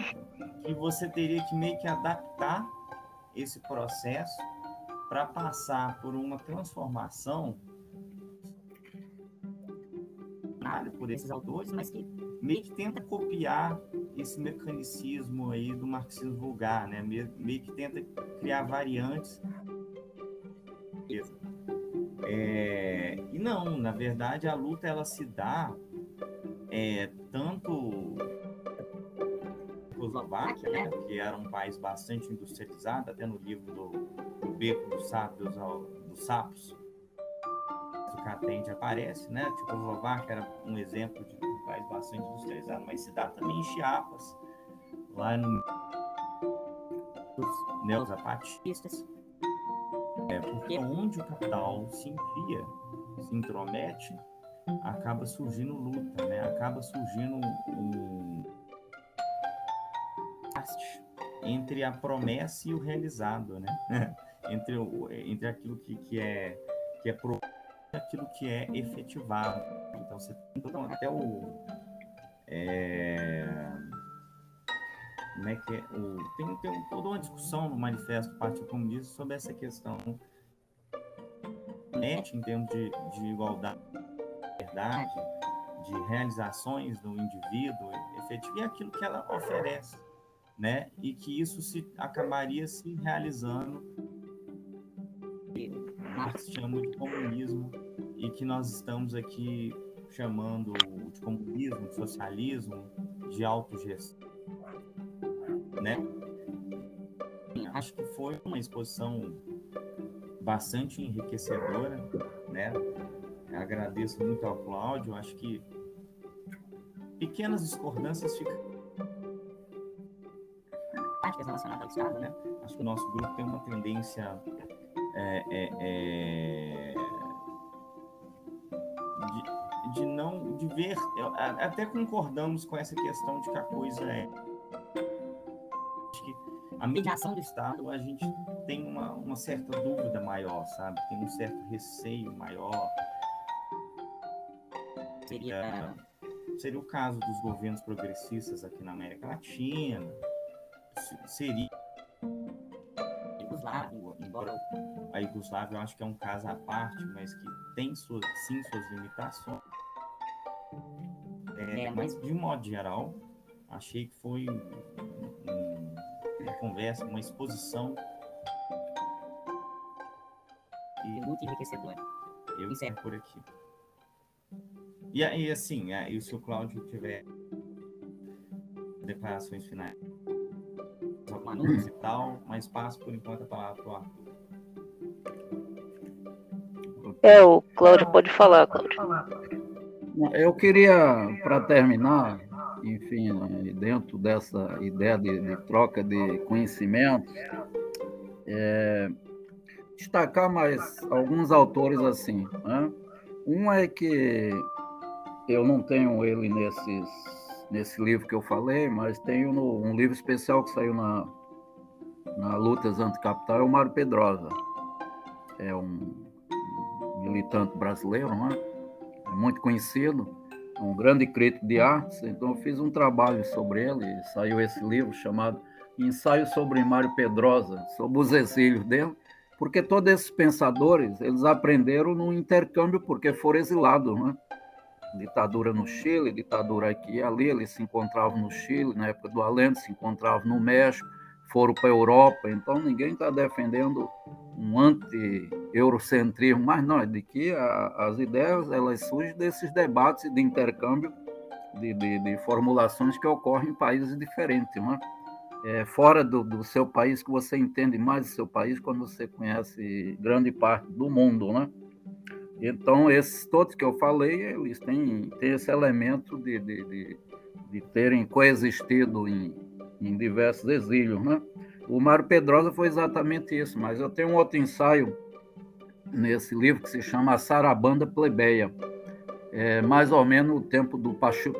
C: que você teria que meio que adaptar esse processo para passar por uma transformação por esses autores, mas que meio que tenta copiar esse mecanicismo aí do marxismo vulgar, né? Meio, que tenta criar variantes. É, e não, na verdade, a luta ela se dá é, tanto Eslováquia, né, que era um país bastante industrializado, até no livro do, do Beco dos Sábios, dos Sapos, o Catende aparece, né? Tipo, a Eslováquia era um exemplo de país bastante industrializado, mas se dá também em Chiapas, lá no os neozapatistas. É, porque onde o capital se enfia, se intromete, acaba surgindo luta, né? Acaba surgindo um entre a promessa e o realizado, né? entre, o, entre aquilo que, que é que é pro aquilo que é efetivado. Então, você tem até o. É, como é que é? O, tem, tem toda uma discussão no Manifesto do Partido Comunista sobre essa questão net em termos de, de igualdade, verdade, de realizações do indivíduo efetivo e aquilo que ela oferece, né? E que isso se acabaria se realizando Marx chama de comunismo e que nós estamos aqui chamando de comunismo, de socialismo, de autogestão, né? Acho que foi uma exposição bastante enriquecedora, né? Agradeço muito ao Cláudio, acho que pequenas discordâncias ficam relacionadas ao Estado, né? Acho que o nosso grupo tem uma tendência é, é, é, de, não de ver até concordamos com essa questão de que a coisa é que a mediação do Estado a gente tem uma, uma certa dúvida maior sabe? Tem um certo receio maior. Seria seria o caso dos governos progressistas aqui na América Latina? Seria? Embora a Iugoslávia eu acho que é um caso à parte, mas que tem suas, sim suas limitações. É, mas, de um modo geral, achei que foi um, uma conversa, uma exposição. E, muito enriquecedora. Eu encerro por aqui. E aí, assim, aí, se o Cláudio tiver declarações finais e tal, mas passo por enquanto a palavra para o Arthur.
A: É, o Cláudio pode falar, Cláudio.
B: Eu queria, para terminar, enfim, dentro dessa ideia de, de troca de conhecimentos, é, destacar mais alguns autores assim. Né? Um é que eu não tenho ele nesses, nesse livro que eu falei, mas tenho no, um livro especial que saiu na, na Lutas Anticapital, é o Mário Pedrosa. É um militante brasileiro, né? É muito conhecido, um grande crítico de artes, então eu fiz um trabalho sobre ele, e saiu esse livro chamado Ensaio sobre Mário Pedrosa, sobre os exílios dele, porque todos esses pensadores, eles aprenderam no intercâmbio porque foram exilados, né? Ditadura no Chile, ditadura aqui e ali, eles se encontravam no Chile, na época do Allende, se encontravam no México, foram para a Europa, então ninguém está defendendo um anti-eurocentrismo, mas não, é de que a, as ideias elas surgem desses debates de intercâmbio de, de, de formulações que ocorrem em países diferentes. Não é? É, fora do, do, seu país, que você entende mais do seu país quando você conhece grande parte do mundo. Né? Então, esses todos que eu falei, eles têm, têm esse elemento de, de, de, de terem coexistido em, em diversos exílios. Né? O Mário Pedrosa foi exatamente isso, mas eu tenho um outro ensaio nesse livro que se chama Sarabanda Plebeia. É mais ou menos o tempo do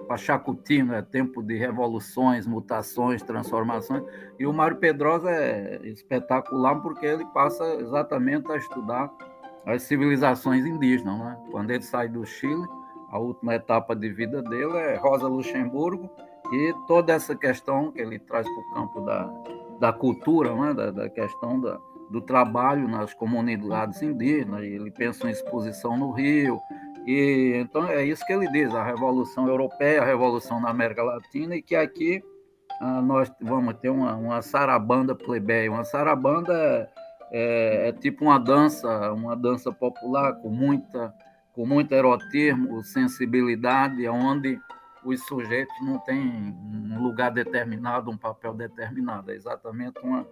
B: Pachacuti, né? tempo de revoluções, mutações, transformações. E o Mário Pedrosa é espetacular porque ele passa exatamente a estudar as civilizações indígenas. Né? Quando ele sai do Chile, a última etapa de vida dele é Rosa Luxemburgo e toda essa questão que ele traz para o campo da, da cultura, né? da, da questão da, do trabalho nas comunidades indígenas, ele pensa em exposição no Rio, e então é isso que ele diz, a Revolução Europeia, a Revolução na América Latina, e que aqui ah, nós vamos ter uma, uma sarabanda plebeia. Uma sarabanda é, é, é, tipo uma dança, uma dança popular com muita, com muito erotismo, sensibilidade, onde os sujeitos não têm um lugar determinado, um papel determinado. É exatamente uma,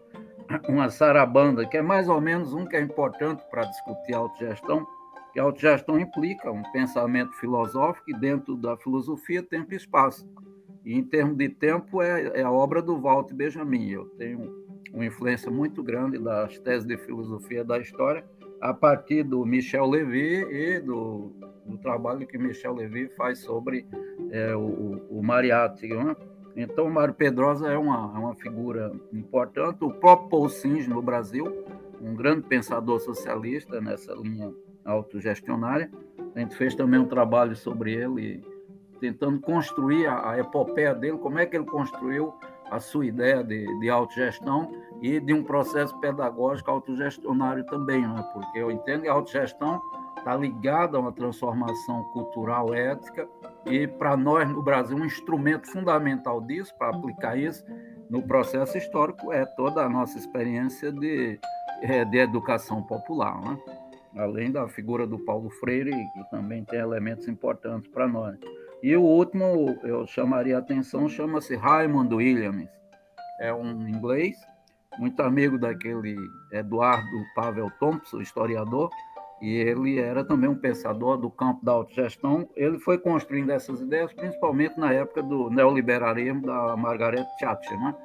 B: uma sarabanda, que é mais ou menos um que é importante para discutir a autogestão, que a autogestão implica um pensamento filosófico e dentro da filosofia tempo e espaço. E em termos de tempo é, é a obra do Walter Benjamin. Eu tenho uma influência muito grande das teses de filosofia da história a partir do Michel Levy e do, do trabalho que Michel Levy faz sobre é, o, o Mariátegui. Né? Então, Mário Pedrosa é uma, é uma figura importante. O próprio Paul Singer, no Brasil, um grande pensador socialista nessa linha autogestionária. A gente fez também um trabalho sobre ele, tentando construir a, a epopeia dele, como é que ele construiu a sua ideia de, de autogestão e de um processo pedagógico autogestionário também, né? porque eu entendo que a autogestão está ligada a uma transformação cultural, ética, e para nós no Brasil um instrumento fundamental disso, para aplicar isso no processo histórico, é toda a nossa experiência de, é, de educação popular. Né? além da figura do Paulo Freire, que também tem elementos importantes para nós. E o último, eu chamaria a atenção, chama-se Raymond Williams. É um inglês, muito amigo daquele Eduardo Pavel Thompson, historiador, e ele era também um pensador do campo da autogestão. Ele foi construindo essas ideias, principalmente na época do neoliberalismo da Margaret Thatcher, né?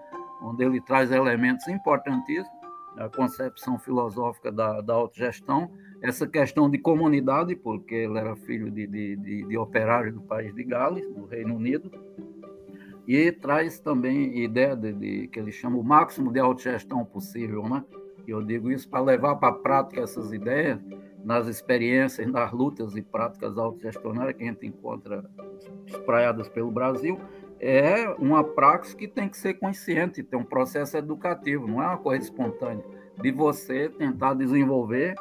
B: onde ele traz elementos importantíssimos, a concepção filosófica da, da autogestão, essa questão de comunidade, porque ele era filho de, de, de, de do país de Gales, no Reino Unido, e traz também ideia de, de, que ele chama o máximo de autogestão possível, né? Eu digo isso para levar para a prática essas ideias nas experiências, nas lutas e práticas autogestionárias que a gente encontra espraiadas pelo Brasil, é uma prática que tem que ser consciente, tem um processo educativo, não é uma coisa espontânea, de você tentar desenvolver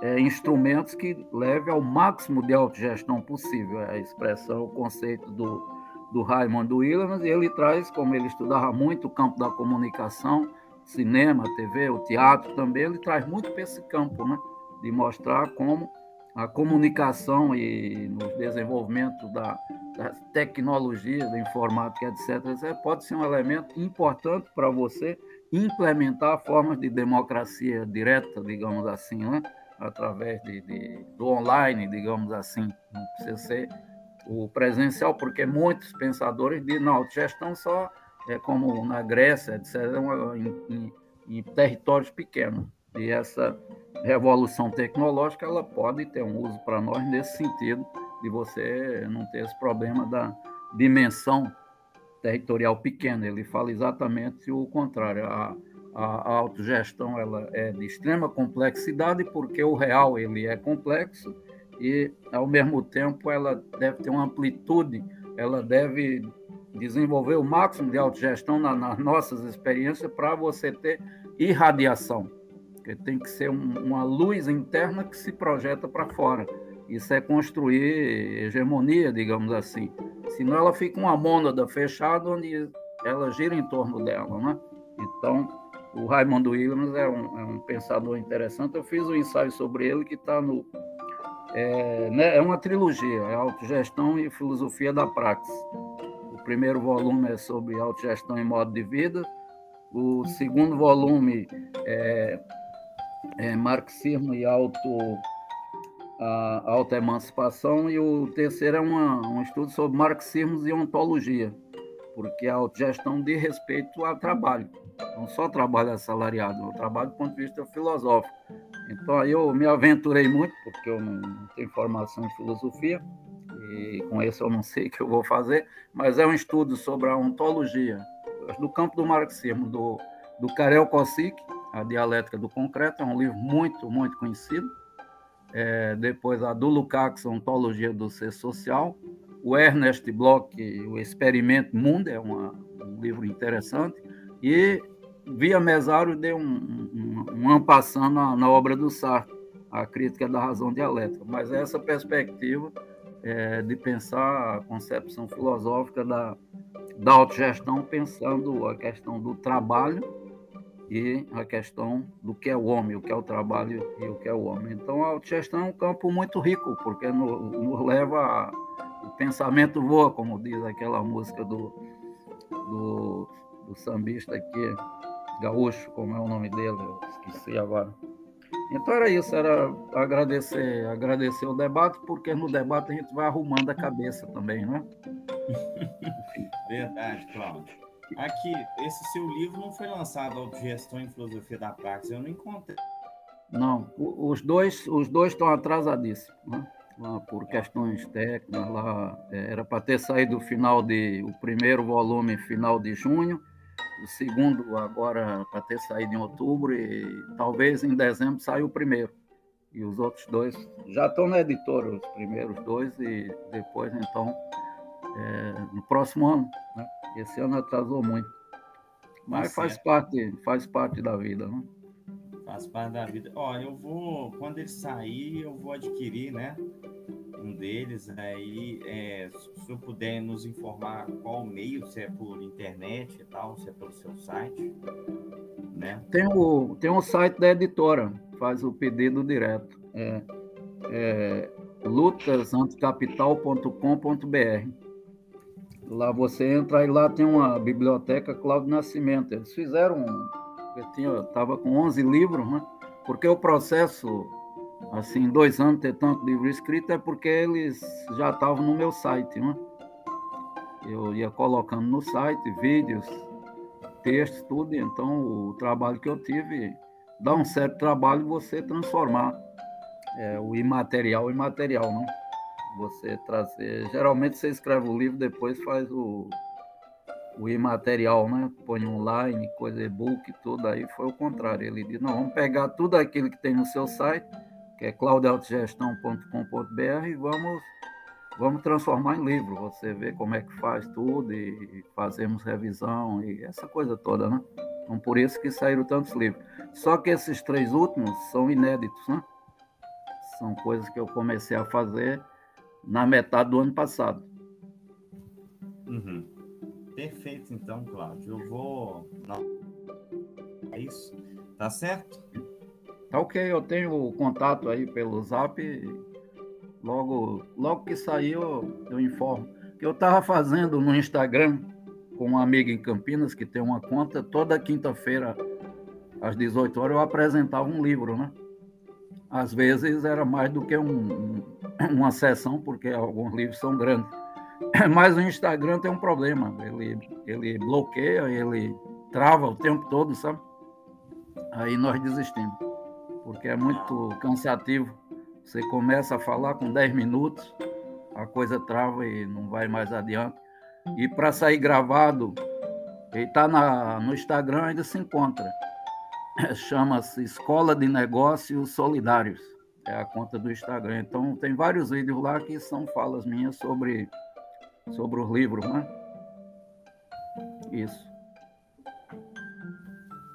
B: é, instrumentos que levem ao máximo de autogestão possível. É a expressão, o conceito do, do Raymond Williams, e ele traz, como ele estudava muito o campo da comunicação, cinema, TV, o teatro também, ele traz muito para esse campo, né? De mostrar como a comunicação e no desenvolvimento da, da tecnologia, da informática, etc., etc., pode ser um elemento importante para você implementar formas de democracia direta, digamos assim, né? através de, de, do online, digamos assim, não precisa ser o presencial, porque muitos pensadores dizem, não, autogestão só é como na Grécia, etc., em, em, em territórios pequenos. E essa revolução tecnológica ela pode ter um uso para nós nesse sentido de você não ter esse problema da dimensão territorial pequena. Ele fala exatamente o contrário. A, a, a autogestão ela é de extrema complexidade porque o real ele é complexo e ao mesmo tempo ela deve ter uma amplitude, ela deve desenvolver o máximo de autogestão na, nas nossas experiências para você ter irradiação, tem que ser um, uma luz interna que se projeta para fora. Isso é construir hegemonia, digamos assim. Senão ela fica uma mônada fechada onde ela gira em torno dela, né? Então, o Raymond Williams é um, é um, pensador interessante. Eu fiz um ensaio sobre ele que está no. É, né, é, uma trilogia, é Autogestão e Filosofia da Praxis. O primeiro volume é sobre autogestão e modo de vida. O segundo volume é, é Marxismo e auto, autoemancipação. E o terceiro é uma, um estudo sobre marxismo e ontologia, porque a autogestão diz respeito ao trabalho não só trabalho assalariado, eu trabalho do ponto de vista filosófico. Então aí eu me aventurei muito, porque eu não tenho formação em filosofia, e com isso eu não sei o que eu vou fazer, mas é um estudo sobre a ontologia do campo do marxismo, do, do Karel Kossik, A Dialética do Concreto, é um livro muito, muito conhecido. É, depois a do Lukács, Ontologia do Ser Social. O Ernest Bloch, O Experimento Mundo, é uma, um livro interessante. E via Mesário deu um, um, um ampassando na, na, obra do Sartre, a crítica da razão dialética. Mas essa perspectiva é, de pensar a concepção filosófica da, da autogestão, pensando a questão do trabalho e a questão do que é o homem, o que é o trabalho e o que é o homem. Então, a autogestão é um campo muito rico, porque nos, nos leva a, o pensamento voa, como diz aquela música do, do, do sambista aqui, Gaúcho, como é o nome dele, eu esqueci agora. Então era isso, era agradecer, agradecer o debate, porque no debate a gente vai arrumando a cabeça também, né?
C: Verdade, Cláudio. Aqui, esse seu livro não foi lançado Autogestão e Filosofia da Praxis, eu não encontrei.
B: Não, os dois, os dois estão atrasadíssimos, né? por questões técnicas, lá é, era para ter saído o final de o primeiro volume final de junho o segundo agora para ter saído em outubro e talvez em dezembro saia o primeiro. E os outros dois já estão na editora, os primeiros dois, e depois, então, é, no próximo ano. Né? Esse ano atrasou muito. Mas tá faz parte, faz parte da vida, né?
C: Faz parte da vida. Ó, eu vou, quando ele sair, eu vou adquirir, né? um deles, aí é, se o puder nos informar qual meio, se é por internet e tal, se é pelo seu site, né?
B: Tem o, tem o site da editora, faz o pedido direto, é, é lutasanticapital.com.br Lá você entra e lá tem uma biblioteca Cláudio Nascimento. Eles fizeram, eu estava com 11 livros, né? Porque o processo assim, dois anos ter tanto livro escrito é porque eles já estavam no meu site, né? Eu ia colocando no site vídeos, textos, tudo, então o trabalho que eu tive dá um certo trabalho você transformar é, o imaterial em material, né? Você trazer. Geralmente você escreve o livro, depois faz o, o imaterial, né? Põe online, coisa e-book, tudo aí. Foi o contrário. Ele disse: não, vamos pegar tudo aquilo que tem no seu site que é claudiautogestão.com.br e vamos, vamos transformar em livro. Você vê como é que faz tudo e fazemos revisão e essa coisa toda, né? Então, por isso que saíram tantos livros. Só que esses três últimos são inéditos, né? São coisas que eu comecei a fazer na metade do ano passado.
C: Uhum. Perfeito, então, Cláudio. Eu vou. Não. É isso? Tá certo?
B: Tá ok, eu tenho o contato aí pelo zap. Logo, logo que sair eu, eu informo. Eu estava fazendo no Instagram com uma amiga em Campinas que tem uma conta, toda quinta-feira, às 18 horas, eu apresentava um livro, né? Às vezes era mais do que um, um, uma sessão, porque alguns livros são grandes. Mas o Instagram tem um problema, ele, ele bloqueia, ele trava o tempo todo, sabe? Aí nós desistimos porque é muito cansativo. Você começa a falar com 10 minutos, a coisa trava e não vai mais adiante. E para sair gravado, ele está no Instagram, ainda se encontra. Chama-se Escola de Negócios Solidários. É a conta do Instagram. Então, tem vários vídeos lá que são falas minhas sobre, sobre os livros, né? Isso.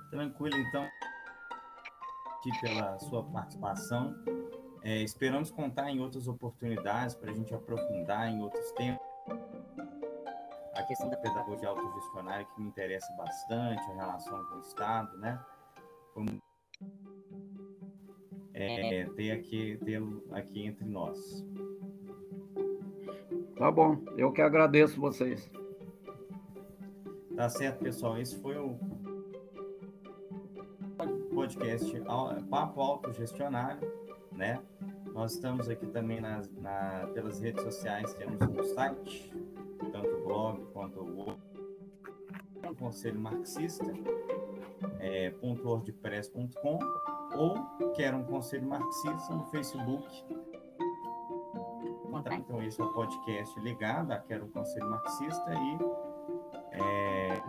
C: Tranquilo, então aqui pela sua participação. É, esperamos contar em outras oportunidades para a gente aprofundar em outros temas. questão da pedagogia autogestionária que me interessa bastante, a relação com o Estado, né? É, ter aqui, ter aqui entre nós.
B: Tá bom, eu que agradeço vocês.
C: Tá certo, pessoal. Esse foi o podcast Papo Autogestionário, né? Nós estamos aqui também nas, na, pelas redes sociais, temos um site, tanto o blog quanto o outro, um Conselho Marxista, é, .wordpress.com ou quer um Conselho Marxista no Facebook. Então, esse é o podcast ligado a Quero um Conselho Marxista e é,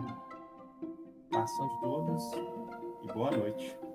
C: participação de todos e boa noite.